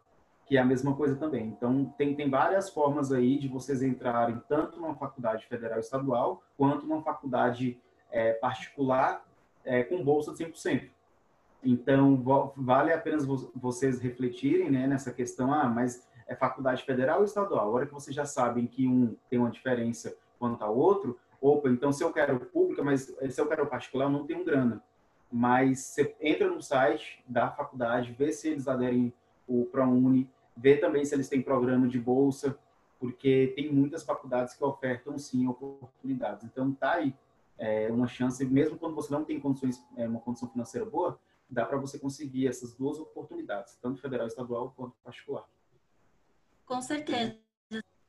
que é a mesma coisa também. Então, tem, tem várias formas aí de vocês entrarem tanto numa faculdade federal estadual, quanto numa faculdade é, particular é, com bolsa de 100%. Então, vale apenas vocês refletirem né, nessa questão, ah, mas é faculdade federal ou estadual? A hora que vocês já sabem que um tem uma diferença quanto ao outro, opa, então se eu quero pública, mas se eu quero particular, eu não tenho grana mas você entra no site da faculdade, vê se eles aderem o ProUni, vê também se eles têm programa de bolsa, porque tem muitas faculdades que ofertam sim oportunidades. Então tá aí é, uma chance, mesmo quando você não tem condições, é, uma condição financeira boa, dá para você conseguir essas duas oportunidades, tanto federal estadual quanto particular. Com certeza.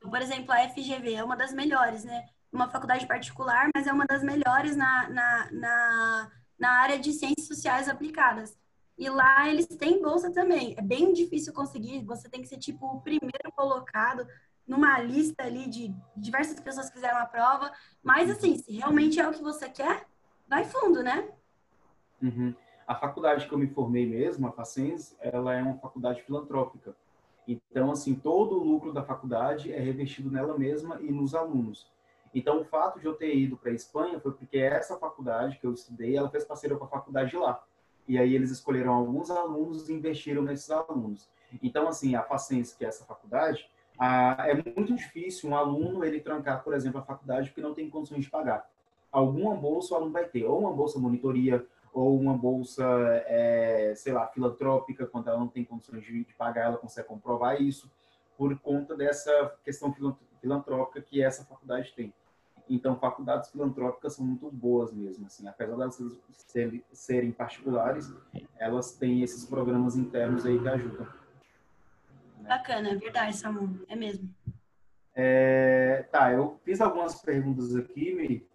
Por exemplo, a FGV é uma das melhores, né? Uma faculdade particular, mas é uma das melhores na, na, na, na área de ciências sociais aplicadas. E lá eles têm bolsa também. É bem difícil conseguir, você tem que ser tipo o primeiro colocado numa lista ali de diversas pessoas que fizeram a prova. Mas assim, se realmente é o que você quer, vai fundo, né? Uhum. A faculdade que eu me formei mesmo, a Facens, ela é uma faculdade filantrópica. Então, assim, todo o lucro da faculdade é revestido nela mesma e nos alunos. Então, o fato de eu ter ido para a Espanha foi porque essa faculdade que eu estudei, ela fez parceria com a faculdade lá. E aí eles escolheram alguns alunos e investiram nesses alunos. Então, assim, a Facens, que é essa faculdade, a, é muito difícil um aluno ele trancar, por exemplo, a faculdade porque não tem condições de pagar. Alguma bolsa o aluno vai ter, ou uma bolsa monitoria, ou uma bolsa, é, sei lá, filantrópica, quando ela não tem condições de, de pagar, ela consegue comprovar isso, por conta dessa questão filantrópica que essa faculdade tem. Então, faculdades filantrópicas são muito boas mesmo, assim, apesar de elas serem, serem particulares, elas têm esses programas internos aí que ajudam. Bacana, é verdade, Samu, é mesmo. É, tá, eu fiz algumas perguntas aqui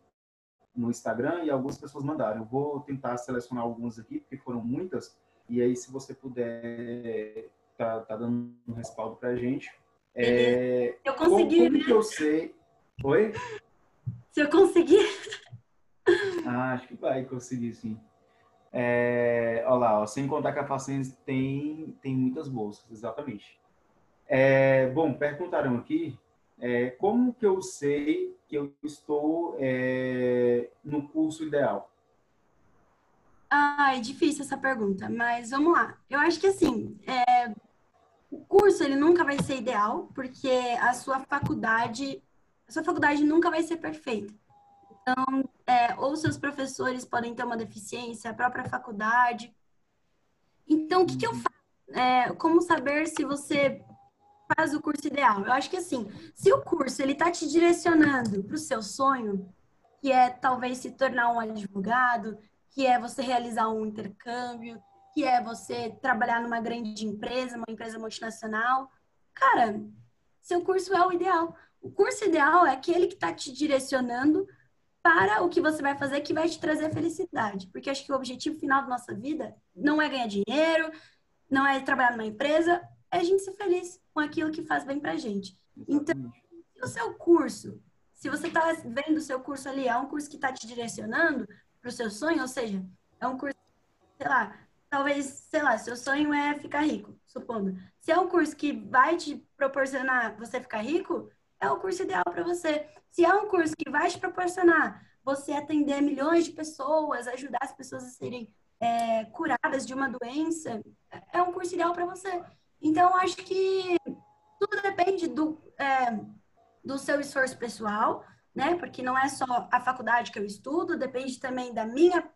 no Instagram e algumas pessoas mandaram. Eu vou tentar selecionar algumas aqui, porque foram muitas, e aí se você puder, tá, tá dando um respaldo pra gente. É, eu consegui, como, como né? que eu sei... Oi? Se eu conseguir... Ah, acho que vai conseguir, sim. É, olha lá, ó, sem contar que a Facens tem, tem muitas bolsas, exatamente. É, bom, perguntaram aqui é, como que eu sei que eu estou é, no curso ideal? Ah, é difícil essa pergunta, mas vamos lá. Eu acho que assim, é, o curso ele nunca vai ser ideal, porque a sua faculdade, a sua faculdade nunca vai ser perfeita. Então, é, ou seus professores podem ter uma deficiência, a própria faculdade. Então, o que, que eu faço? É, como saber se você faz o curso ideal? Eu acho que assim, se o curso ele está te direcionando para o seu sonho, que é talvez se tornar um advogado, que é você realizar um intercâmbio, que é você trabalhar numa grande empresa, uma empresa multinacional, cara, seu curso é o ideal. O curso ideal é aquele que está te direcionando para o que você vai fazer que vai te trazer felicidade. Porque acho que o objetivo final da nossa vida não é ganhar dinheiro, não é trabalhar numa empresa, é a gente ser feliz com aquilo que faz bem pra gente. Então, o seu curso, se você está vendo o seu curso ali, é um curso que está te direcionando para o seu sonho, ou seja, é um curso, sei lá, talvez, sei lá, seu sonho é ficar rico, supondo. Se é um curso que vai te proporcionar você ficar rico, é o curso ideal para você. Se é um curso que vai te proporcionar você atender milhões de pessoas, ajudar as pessoas a serem é, curadas de uma doença, é um curso ideal para você. Então, acho que tudo depende do, é, do seu esforço pessoal, né? Porque não é só a faculdade que eu estudo, depende também da minha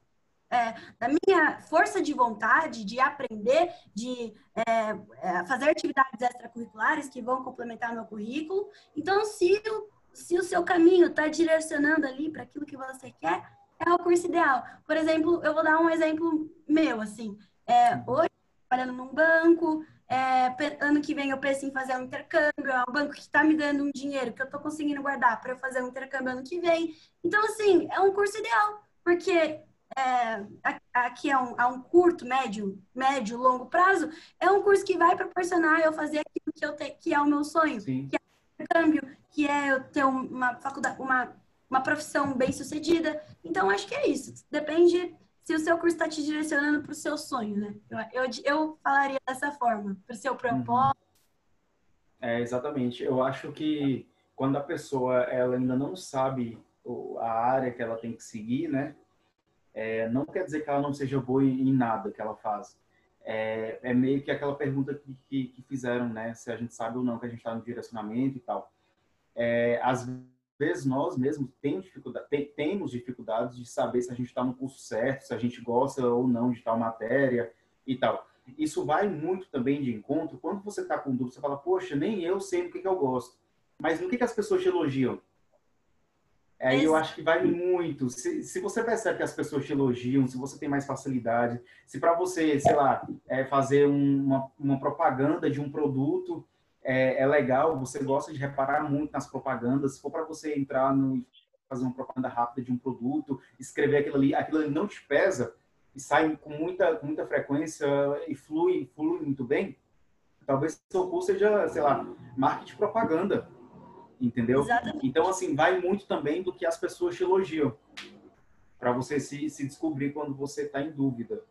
é, da minha força de vontade de aprender, de é, é fazer atividades extracurriculares que vão complementar meu currículo. Então, se o, se o seu caminho está direcionando ali para aquilo que você quer, é o curso ideal. Por exemplo, eu vou dar um exemplo meu, assim. É, hoje, trabalhando num banco, é, ano que vem eu penso em fazer um intercâmbio, é um banco que está me dando um dinheiro que eu estou conseguindo guardar para eu fazer um intercâmbio ano que vem. Então, assim, é um curso ideal, porque é, aqui é um, a um curto, médio, médio, longo prazo, é um curso que vai proporcionar eu fazer aquilo que, eu te, que é o meu sonho, Sim. que é o intercâmbio, que é eu ter uma faculdade, uma, uma profissão bem sucedida. Então, acho que é isso. Depende se o seu curso está te direcionando para o seu sonho, né? Eu, eu, eu falaria dessa forma, para o seu propósito. É, exatamente. Eu acho que quando a pessoa ela ainda não sabe a área que ela tem que seguir, né? É, não quer dizer que ela não seja boa em nada que ela faz. É, é meio que aquela pergunta que, que, que, fizeram, né? Se a gente sabe ou não que a gente está no direcionamento e tal. É, às vezes nós mesmos temos, dificuldade, temos dificuldades de saber se a gente está no curso certo, se a gente gosta ou não de tal matéria e tal. Isso vai muito também de encontro. Quando você está com dúvida, você fala, poxa, nem eu sei no que, que eu gosto. Mas no que, que as pessoas te elogiam? Aí eu acho que vai muito. Se, se você percebe que as pessoas te elogiam, se você tem mais facilidade, se para você, sei lá, é, fazer um, uma, uma propaganda de um produto é, é, legal, você gosta de reparar muito nas propagandas. Se for para você entrar no fazer uma propaganda rápida de um produto, escrever aquilo ali, aquilo ali não te pesa e sai com muita, com muita frequência e flui, flui muito bem, talvez seu curso seja, sei lá, marketing propaganda, entendeu? Exatamente. Então, assim, vai muito também do que as pessoas te elogiam, para você se, se descobrir quando você está em dúvida,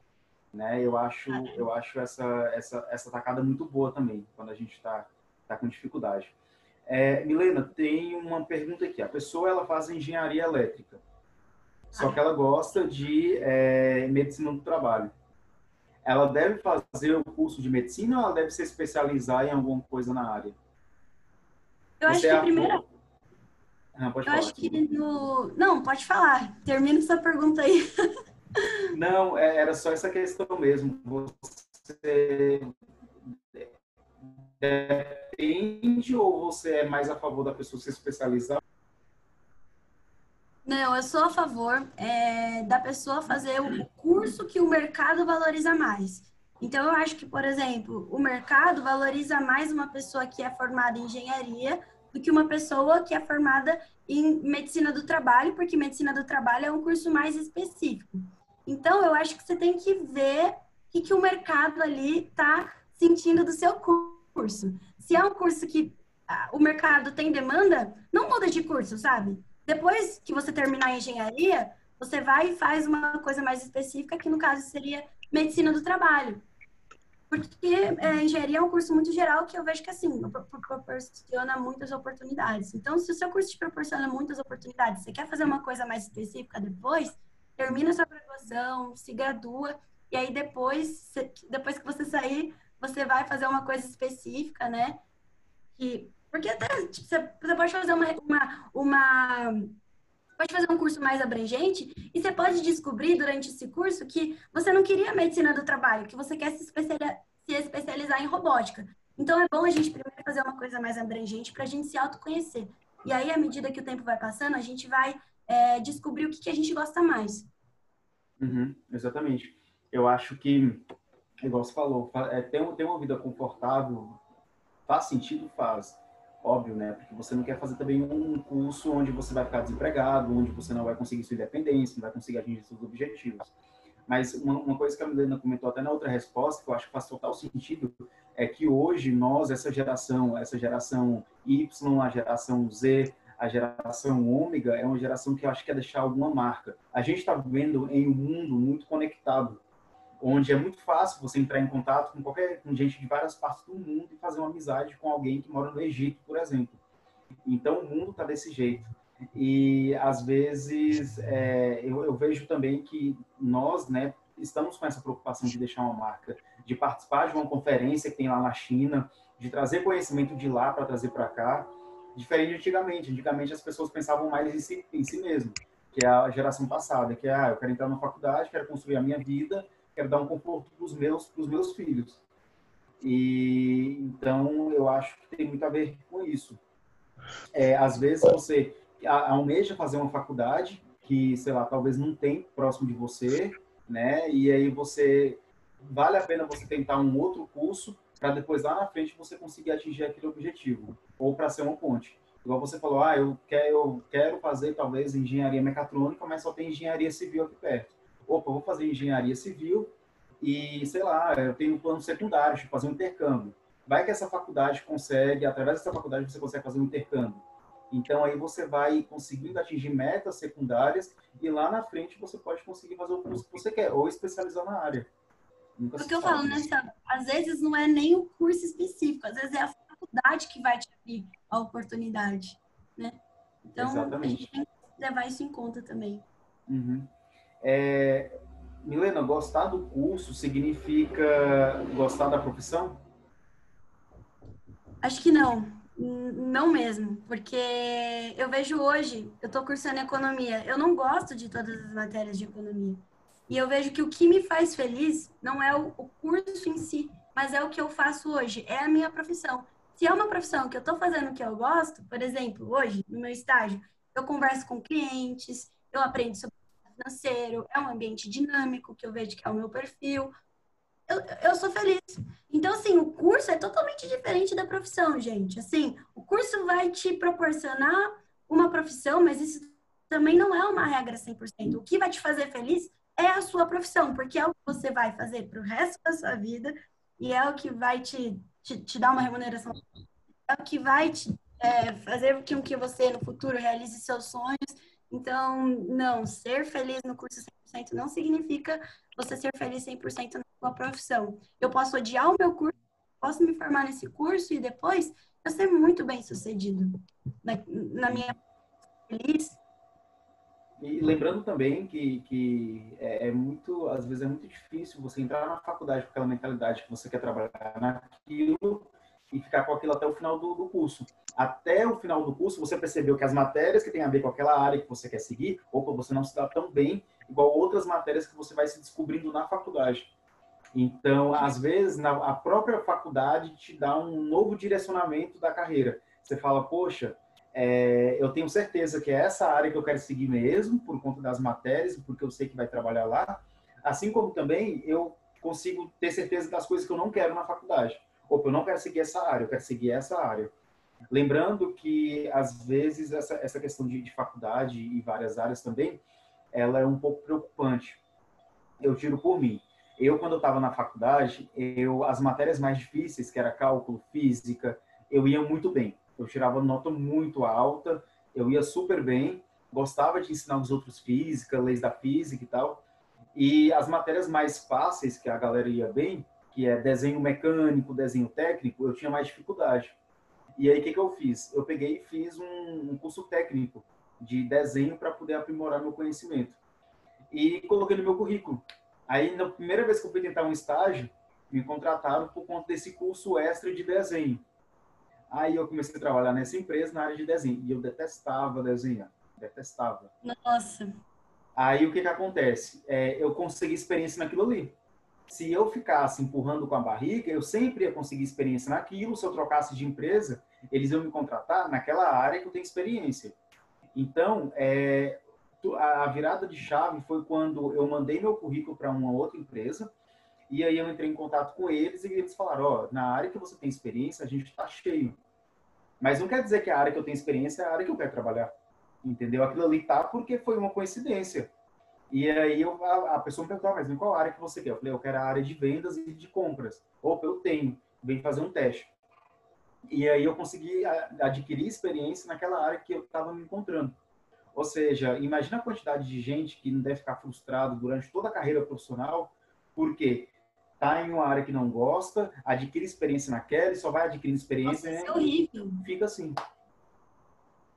né? Eu acho, eu acho essa, essa, essa tacada muito boa também, quando a gente está tá com dificuldade. É, Milena, tem uma pergunta aqui. A pessoa ela faz engenharia elétrica, só que ela gosta de é, medicina do trabalho. Ela deve fazer o curso de medicina ou ela deve se especializar em alguma coisa na área? Eu Você acho que é primeiro. Ah, pode Eu falar. acho que no. Não, pode falar. Termina essa pergunta aí. Não, é, era só essa questão mesmo. Você depende ou você é mais a favor da pessoa se especializar? Não, eu sou a favor é, da pessoa fazer o curso que o mercado valoriza mais. Então, eu acho que, por exemplo, o mercado valoriza mais uma pessoa que é formada em engenharia do que uma pessoa que é formada em medicina do trabalho, porque medicina do trabalho é um curso mais específico. Então, eu acho que você tem que ver o que, que o mercado ali está sentindo do seu curso. Se é um curso que ah, o mercado tem demanda, não muda de curso, sabe? Depois que você terminar a engenharia, você vai e faz uma coisa mais específica, que no caso seria medicina do trabalho. Porque é, engenharia é um curso muito geral que eu vejo que, assim, proporciona muitas oportunidades. Então, se o seu curso te proporciona muitas oportunidades, você quer fazer uma coisa mais específica depois, termina sua graduação, se gradua, e aí depois, depois que você sair, você vai fazer uma coisa específica, né? Que, porque até tipo, você, pode fazer uma, uma, uma pode fazer um curso mais abrangente e você pode descobrir durante esse curso que você não queria medicina do trabalho, que você quer se, especializar, se especializar em robótica. Então é bom a gente primeiro fazer uma coisa mais abrangente para a gente se autoconhecer. E aí, à medida que o tempo vai passando, a gente vai é, descobrir o que, que, a gente gosta mais. Uhum, exatamente. Eu acho que, igual você falou, é, ter, ter uma vida confortável faz sentido? Faz. Óbvio, né? Porque você não quer fazer também um curso onde você vai ficar desempregado, onde você não vai conseguir sua independência, não vai conseguir atingir seus objetivos. Mas uma, uma coisa que a Milena comentou até na outra resposta, que eu acho que faz total sentido, é que hoje nós, essa geração, essa geração Y, a geração Z, a geração ômega é uma geração que eu acho que quer deixar alguma marca. A gente está vivendo em um mundo muito conectado, onde é muito fácil você entrar em contato com qualquer com gente de várias partes do mundo e fazer uma amizade com alguém que mora no Egito, por exemplo. Então o mundo está desse jeito. E às vezes é, eu, eu vejo também que nós, né, estamos com essa preocupação de deixar uma marca, de participar de uma conferência que tem lá na China, de trazer conhecimento de lá para trazer para cá diferente de antigamente. Antigamente as pessoas pensavam mais em si, em si mesmo, que é a geração passada, que é, ah, eu quero entrar na faculdade, quero construir a minha vida, quero dar um conforto para os meus, pros meus filhos. E então eu acho que tem muito a ver com isso. É, às vezes você almeja fazer uma faculdade que, sei lá, talvez não tem próximo de você, né? E aí você vale a pena você tentar um outro curso para depois lá na frente você conseguir atingir aquele objetivo ou para ser uma ponte. Igual você falou, ah, eu quero, eu quero fazer talvez engenharia mecatrônica, mas só tem engenharia civil aqui perto. Opa, vou fazer engenharia civil e, sei lá, eu tenho um plano secundário, eu fazer um intercâmbio. Vai que essa faculdade consegue, através dessa faculdade você consegue fazer um intercâmbio. Então aí você vai conseguindo atingir metas secundárias e lá na frente você pode conseguir fazer o curso que você quer ou especializar na área. Nunca o que eu falo, né, Às vezes não é nem o curso específico, às vezes é a faculdade que vai te abrir a oportunidade, né? Então, Exatamente. a gente tem que levar isso em conta também. Uhum. É, Milena, gostar do curso significa gostar da profissão? Acho que não. Não mesmo, porque eu vejo hoje, eu estou cursando economia, eu não gosto de todas as matérias de economia. E eu vejo que o que me faz feliz não é o, curso em si, mas é o que eu faço hoje, é a minha profissão. Se é uma profissão que eu estou fazendo que eu gosto, por exemplo, hoje, no meu estágio, eu converso com clientes, eu aprendo sobre financeiro, é um ambiente dinâmico que eu vejo que é o meu perfil. Eu, eu sou feliz. Então, assim, o curso é totalmente diferente da profissão, gente. Assim, o curso vai te proporcionar uma profissão, mas isso também não é uma regra 100%. O que vai te fazer feliz é a sua profissão, porque é o que você vai fazer para o resto da sua vida e é o que vai te, te, te dar uma remuneração, é o que vai te é, fazer com que você no futuro realize seus sonhos. Então, não, ser feliz no curso 100% não significa você ser feliz 100% na sua profissão. Eu posso odiar o meu curso, posso me formar nesse curso e depois eu ser muito bem sucedido na, na minha feliz e lembrando também que, que é, é, muito, às vezes é muito difícil você entrar na faculdade com aquela mentalidade que você quer trabalhar naquilo e ficar com aquilo até o final do, do curso. Até o final do curso, você percebeu que as matérias que têm a ver com aquela área que você quer seguir, ou você não se dá tão bem, igual outras matérias que você vai se descobrindo na faculdade. Então, às vezes, na, a própria faculdade te dá um novo direcionamento da carreira. Você fala, poxa, é, eu tenho certeza que é essa área que eu quero seguir mesmo, por conta das matérias, porque eu sei que vai trabalhar lá. Assim como também eu consigo ter certeza das coisas que eu não quero na faculdade. Ou eu não quero seguir essa área, eu quero seguir essa área. Lembrando que, às vezes, essa, essa questão de, de faculdade e várias áreas também, ela é um pouco preocupante. Eu tiro por mim. Eu, quando eu estava na faculdade, eu as matérias mais difíceis, que era cálculo, física, eu ia muito bem eu tirava nota muito alta, eu ia super bem, gostava de ensinar os outros física, leis da física e tal. E as matérias mais fáceis, que a galera ia bem, que é desenho mecânico, desenho técnico, eu tinha mais dificuldade. E aí, o que, que eu fiz? Eu peguei e fiz um, um curso técnico de desenho para poder aprimorar meu conhecimento. E coloquei no meu currículo. Aí, na primeira vez que eu fui tentar um estágio, me contrataram por conta desse curso extra de desenho. Aí eu comecei a trabalhar nessa empresa na área de desenho. E eu detestava desenhar. Detestava. Nossa. Aí o que que acontece? É, eu consegui experiência naquilo ali. Se eu ficasse empurrando com a barriga, eu sempre ia conseguir experiência naquilo. Se eu trocasse de empresa, eles iam me contratar naquela área que eu tenho experiência. Então, é, a virada de chave foi quando eu mandei meu currículo para uma outra empresa e aí eu entrei em contato com eles e eles falaram, ó, na área que você tem experiência, a gente está cheio. Mas não quer dizer que a área que eu tenho experiência é a área que eu quero trabalhar. Entendeu? Aquilo ali tá porque foi uma coincidência. E aí eu, a, a pessoa me perguntou, ah, mas em qual área que você quer? Eu falei, eu quero a área de vendas e de compras. Opa, eu tenho. Vem fazer um teste. E aí eu consegui adquirir experiência naquela área que eu estava me encontrando. Ou seja, imagina a quantidade de gente que não deve ficar frustrado durante toda a carreira profissional, porque tá em uma área que não gosta, adquire experiência naquela e só vai adquirir experiência. Nossa, é horrível. Fica assim.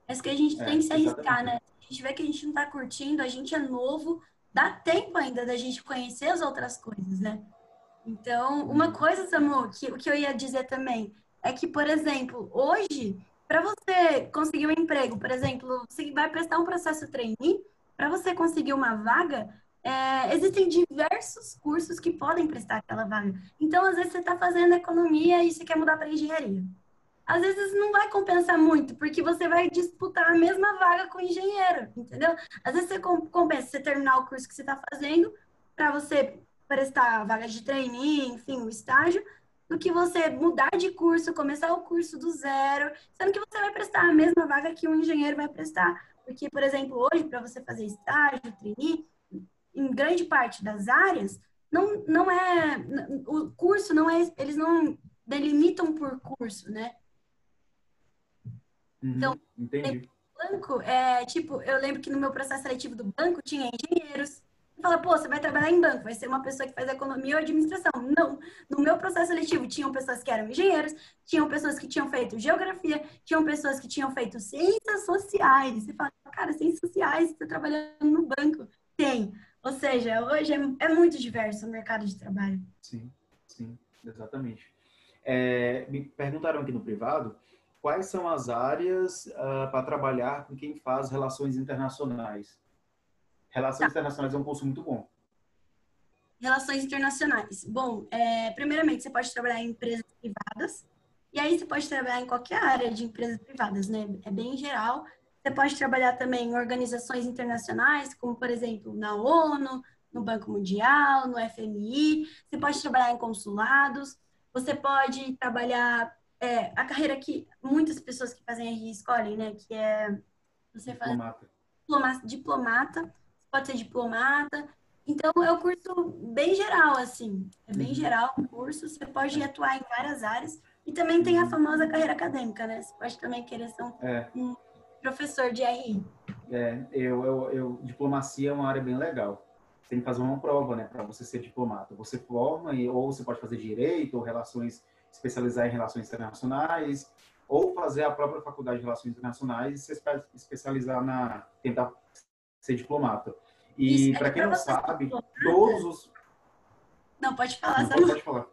Mas que a gente é, tem que se arriscar, né? Gente vê que a gente não tá curtindo, a gente é novo, dá tempo ainda da gente conhecer as outras coisas, né? Então, uma coisa, Samu, que o que eu ia dizer também é que, por exemplo, hoje, para você conseguir um emprego, por exemplo, você vai prestar um processo trainee, para você conseguir uma vaga, é, existem diversos cursos que podem prestar aquela vaga. Então, às vezes, você está fazendo economia e você quer mudar para engenharia. Às vezes não vai compensar muito, porque você vai disputar a mesma vaga com o engenheiro, entendeu? Às vezes você compensa você terminar o curso que você está fazendo para você prestar a vaga de trainee, enfim, o estágio, do que você mudar de curso, começar o curso do zero, sendo que você vai prestar a mesma vaga que um engenheiro vai prestar. Porque, por exemplo, hoje, para você fazer estágio, trainee, em grande parte das áreas, não, não é. O curso não é. Eles não delimitam por curso, né? Uhum, então, entendi. banco, é, tipo, eu lembro que no meu processo seletivo do banco tinha engenheiros. Fala, pô, você vai trabalhar em banco, vai ser uma pessoa que faz economia ou administração. Não. No meu processo seletivo tinham pessoas que eram engenheiros, tinham pessoas que tinham feito geografia, tinham pessoas que tinham feito ciências sociais. Você fala, cara, ciências sociais, você tá trabalhando no banco. Tem. Ou seja, hoje é, é muito diverso o mercado de trabalho. Sim, sim, exatamente. É, me perguntaram aqui no privado quais são as áreas uh, para trabalhar com quem faz relações internacionais. Relações tá. internacionais é um curso muito bom. Relações internacionais. Bom, é, primeiramente, você pode trabalhar em empresas privadas, e aí você pode trabalhar em qualquer área de empresas privadas, né? É bem geral. Você pode trabalhar também em organizações internacionais, como, por exemplo, na ONU, no Banco Mundial, no FMI. Você pode trabalhar em consulados. Você pode trabalhar é, a carreira que muitas pessoas que fazem RI escolhem, né? Que é você faz diplomata. diplomata. Pode ser diplomata. Então, é um curso bem geral, assim. É bem uhum. geral o curso. Você pode atuar em várias áreas. E também tem a famosa carreira acadêmica, né? Você pode também querer ser um, é. um professor de RI. É, eu, eu, eu, diplomacia é uma área bem legal. Você tem que fazer uma prova, né, para você ser diplomata. Você forma, e, ou você pode fazer direito, ou relações, especializar em relações internacionais, ou fazer a própria faculdade de relações internacionais e se especializar na tentar ser diplomata. E para quem não sabe, todos os não pode falar, não, pode, pode falar.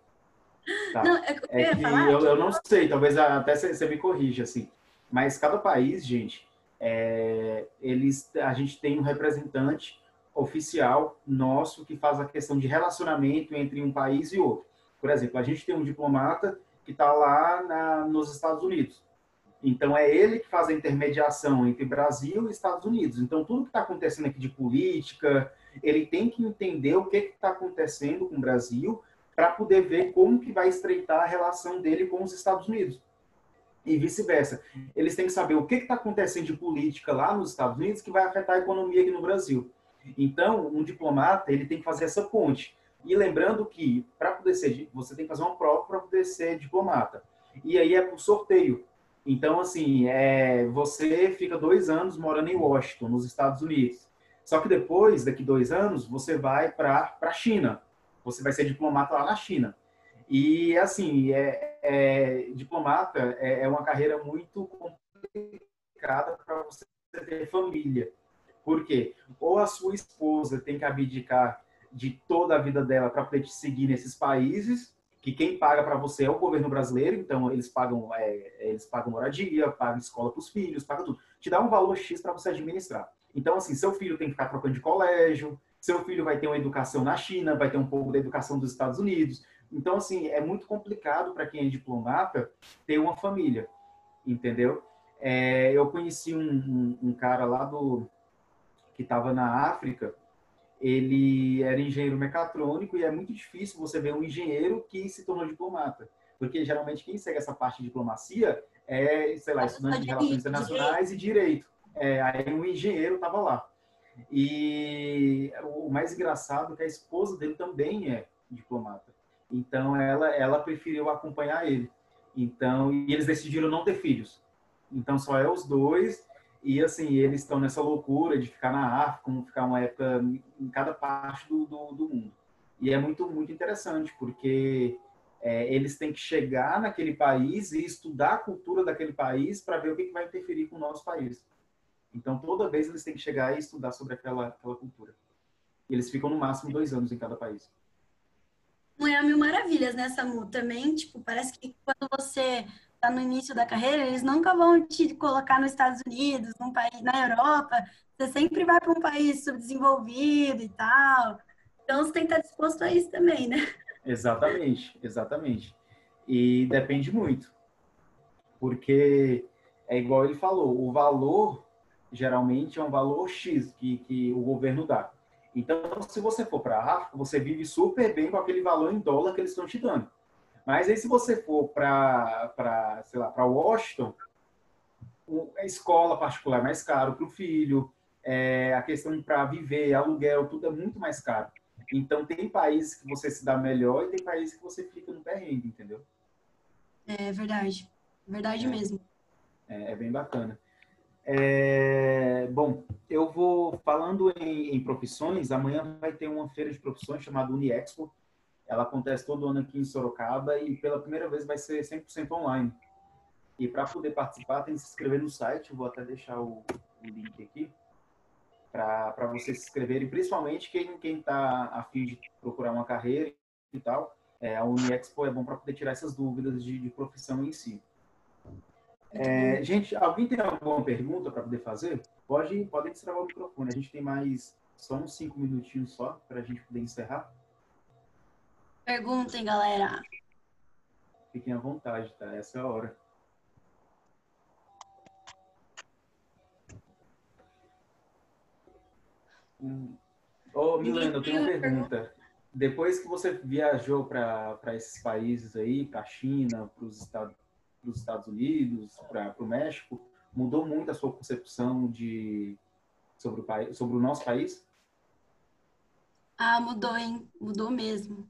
Tá. Não, é, é que eu, eu, não sei, talvez até você me corrija, assim. Mas cada país, gente, é, eles, a gente tem um representante oficial nosso que faz a questão de relacionamento entre um país e outro. Por exemplo, a gente tem um diplomata que está lá na, nos Estados Unidos. Então, é ele que faz a intermediação entre Brasil e Estados Unidos. Então, tudo que está acontecendo aqui de política, ele tem que entender o que está acontecendo com o Brasil para poder ver como que vai estreitar a relação dele com os Estados Unidos. E vice-versa. Eles têm que saber o que está acontecendo de política lá nos Estados Unidos que vai afetar a economia aqui no Brasil. Então, um diplomata, ele tem que fazer essa ponte. E lembrando que, para poder ser, você tem que fazer uma prova para poder ser diplomata. E aí é por sorteio. Então, assim, é, você fica dois anos morando em Washington, nos Estados Unidos. Só que depois, daqui dois anos, você vai para a China você vai ser diplomata lá na China. E, assim, é, é diplomata é, é uma carreira muito complicada para você ter família. Por quê? Ou a sua esposa tem que abdicar de toda a vida dela para poder te seguir nesses países, que quem paga para você é o governo brasileiro, então eles pagam, é, eles pagam moradia, pagam escola para os filhos, pagam tudo. Te dá um valor X para você administrar. Então, assim, seu filho tem que ficar trocando de colégio, seu filho vai ter uma educação na China, vai ter um pouco da educação dos Estados Unidos. Então, assim, é muito complicado para quem é diplomata ter uma família, entendeu? É, eu conheci um, um, um, cara lá do que estava na África. Ele era engenheiro mecatrônico e é muito difícil você ver um engenheiro que se tornou diplomata, porque geralmente quem segue essa parte de diplomacia é, sei lá, estudante de relações internacionais e direito. É, aí um engenheiro estava lá. E o mais engraçado é que a esposa dele também é diplomata. Então ela ela preferiu acompanhar ele. Então e eles decidiram não ter filhos. Então só é os dois e assim eles estão nessa loucura de ficar na África, como ficar uma época em cada parte do, do, do mundo. E é muito muito interessante porque é, eles têm que chegar naquele país e estudar a cultura daquele país para ver o que, que vai interferir com o nosso país. Então, toda vez eles têm que chegar e estudar sobre aquela, aquela cultura. E eles ficam no máximo dois anos em cada país. Não é a mil maravilhas, né, Samu? Também, tipo, parece que quando você está no início da carreira, eles nunca vão te colocar nos Estados Unidos, num país, na Europa. Você sempre vai para um país subdesenvolvido e tal. Então, você tem que estar disposto a isso também, né? Exatamente, exatamente. E depende muito. Porque é igual ele falou, o valor geralmente é um valor X que, que o governo dá. Então, se você for para a África, você vive super bem com aquele valor em dólar que eles estão te dando. Mas aí, se você for para, sei lá, para Washington, a escola particular é mais caro para o filho, é, a questão para viver, aluguel, tudo é muito mais caro. Então, tem países que você se dá melhor e tem países que você fica no perrengue, entendeu? É verdade. Verdade é. mesmo. É, é bem bacana. É, bom, eu vou falando em, em, profissões. Amanhã vai ter uma feira de profissões chamada Uniexpo. Ela acontece todo ano aqui em Sorocaba e pela primeira vez vai ser 100% online. E para poder participar, tem que se inscrever no site. Vou até deixar o, o link aqui para você se inscrever. E principalmente quem está a fim de procurar uma carreira e tal. É, a Uniexpo é bom para poder tirar essas dúvidas de, de profissão em si. É, gente, alguém tem alguma pergunta para poder fazer? Pode, pode destravar o microfone. A gente tem mais só uns cinco minutinhos só para a gente poder encerrar. Perguntem, galera. Fiquem à vontade, tá? Essa é a hora. Hum. Ô, Milena, eu tenho uma pergunta. Depois que você viajou para esses países aí, para a China, para os Estados, Estados Unidos, para o México, mudou muito a sua concepção de sobre o, sobre o nosso país? Ah, mudou, hein? Mudou mesmo.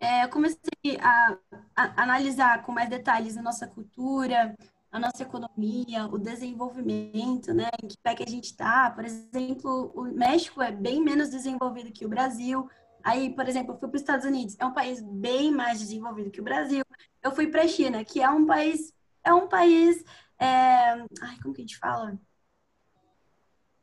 É, eu comecei a, a, analisar com mais detalhes a nossa cultura, a nossa economia, o desenvolvimento, né? Em que pé que a gente está. Por exemplo, o México é bem menos desenvolvido que o Brasil. Aí, por exemplo, eu fui para os Estados Unidos, é um país bem mais desenvolvido que o Brasil. Eu fui para a China, que é um país, é um país, é... ai, como que a gente fala?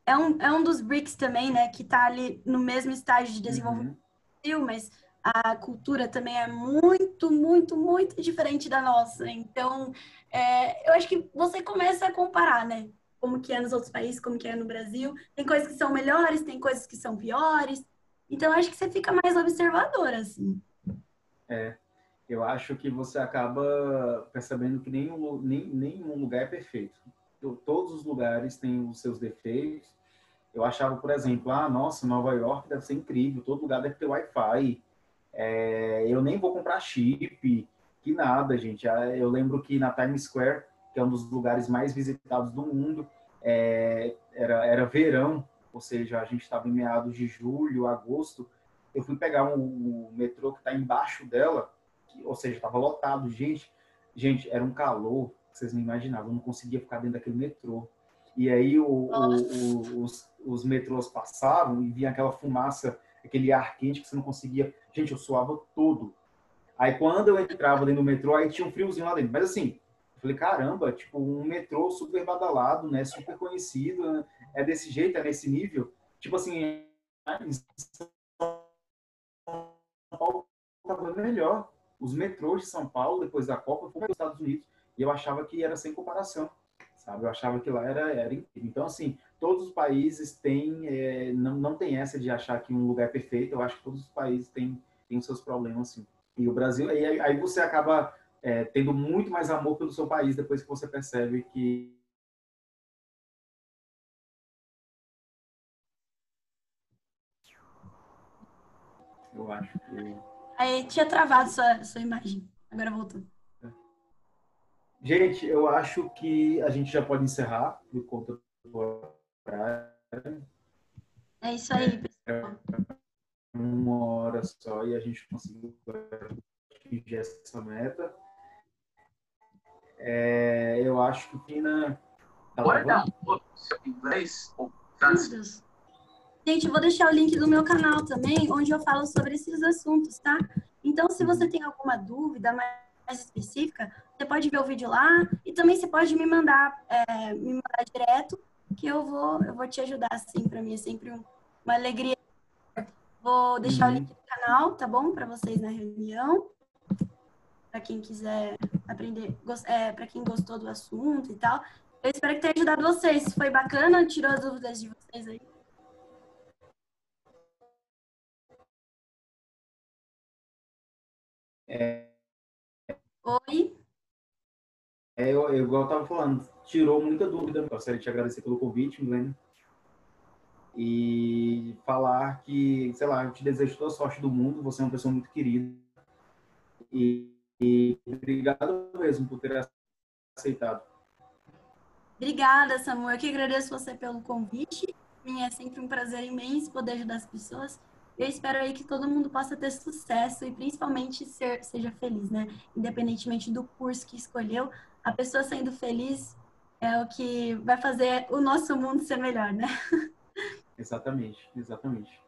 É um, é um dos BRICS também, né, que está ali no mesmo estágio de desenvolvimento uhum. mas a cultura também é muito, muito, muito diferente da nossa. Então, é, eu acho que você começa a comparar, né? Como que é nos outros países, como que é no Brasil. Tem coisas que são melhores, tem coisas que são piores. Então, acho que você fica mais observador, assim. É, eu acho que você acaba percebendo que nenhum, nem, nenhum lugar é perfeito. Todos os lugares têm os seus defeitos. Eu achava, por exemplo, ah, nossa, Nova York deve ser incrível, todo lugar deve ter Wi-Fi é, eu nem vou comprar chip, que nada, gente. Ah, eu lembro que na Times Square, que é um dos lugares mais visitados do mundo, é, era, era verão, ou seja, a gente estava em meados de julho, agosto. Eu fui pegar um, um metrô que está embaixo dela, que, ou seja, estava lotado, gente. Gente, era um calor, vocês não imaginavam, eu não conseguia ficar dentro daquele metrô. E aí o, o, o, os, os metrôs passavam e vinha aquela fumaça aquele ar quente que você não conseguia. Gente, eu suava todo. Aí quando eu entrava dentro do metrô, aí tinha um friozinho lá dentro. Mas assim, eu falei, caramba, tipo, um metrô super badalado, né? Super conhecido, né? é desse jeito, é nesse nível. Tipo assim, São Paulo estava melhor. Os metrôs de São Paulo, depois da Copa, foram para os Estados Unidos. E eu achava que era sem comparação, sabe? Eu achava que lá era, era incrível. Então, assim, todos os países têm, é, não, não tem essa de achar que um lugar é perfeito, eu acho que todos os países têm, têm os seus problemas, sim. E o Brasil, aí, aí você acaba é, tendo muito mais amor pelo seu país depois que você percebe que eu acho que aí tinha travado sua, sua imagem. Agora voltou. Gente eu acho que a gente já pode encerrar por conta do é isso aí, pessoal. Uma hora só e a gente conseguiu atingir essa meta. É, eu acho que Pina. Tá Guarda inglês ou Gente, eu vou deixar o link do meu canal também, onde eu falo sobre esses assuntos, tá? Então, se você tem alguma dúvida mais específica, você pode ver o vídeo lá e também você pode me mandar, é, me mandar direto que eu vou, eu vou te ajudar, assim, para mim é sempre um, uma alegria. Vou deixar uhum. o link do canal, tá bom? Para vocês na reunião. Para quem quiser aprender, é, para quem gostou do assunto e tal. Eu espero que tenha ajudado vocês. Foi bacana? Tirou as dúvidas de vocês aí? É... Oi? É, eu, eu, igual eu estava falando, tirou muita dúvida. Gostaria de te agradecer pelo convite, Milene. E falar que, sei lá, eu te desejo toda a sorte do mundo. Você é uma pessoa muito querida. E, e obrigado mesmo por ter aceitado. Obrigada, Samuel. Eu que agradeço você pelo convite. É sempre um prazer imenso poder ajudar as pessoas. Eu espero aí que todo mundo possa ter sucesso e principalmente ser, seja feliz, né? Independentemente do curso que escolheu, a pessoa sendo feliz é o que vai fazer o nosso mundo ser melhor, né? Exatamente, exatamente.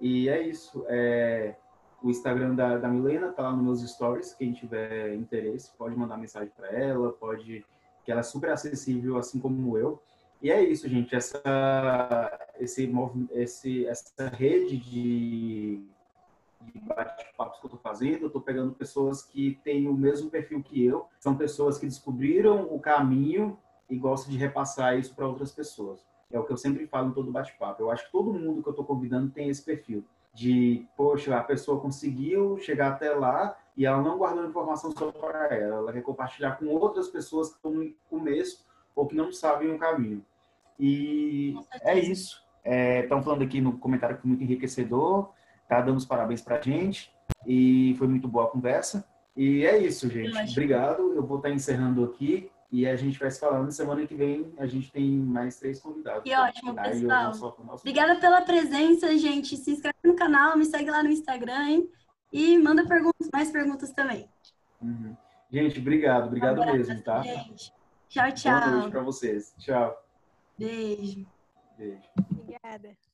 E é isso. É, o Instagram da, da Milena tá lá nos meus stories. Quem tiver interesse pode mandar mensagem para ela, pode que ela é super acessível, assim como eu. E é isso, gente. Essa, esse, esse, essa rede de de bate-papos que eu estou fazendo, eu estou pegando pessoas que têm o mesmo perfil que eu, são pessoas que descobriram o caminho e gostam de repassar isso para outras pessoas. É o que eu sempre falo em todo bate-papo. Eu acho que todo mundo que eu estou convidando tem esse perfil de, poxa, a pessoa conseguiu chegar até lá e ela não guardou informação só para ela, ela quer compartilhar com outras pessoas que estão no começo ou que não sabem o caminho. E é isso. Estão falando aqui no comentário que foi muito enriquecedor, tá dando os parabéns pra gente e foi muito boa a conversa. E é isso, gente. Obrigado. Eu vou estar encerrando aqui e a gente vai se falando. Semana que vem a gente tem mais três convidados. Que ótimo, eu pessoal. Obrigada pela presença, gente. Se inscreve no canal, me segue lá no Instagram, hein? E manda perguntas, mais perguntas também. Uhum. Gente, obrigado. Obrigado Um mesmo, tá? Gente. Tchau, Boa noite tchau. pra vocês. Tchau. Beijo. Beijo. Obrigada.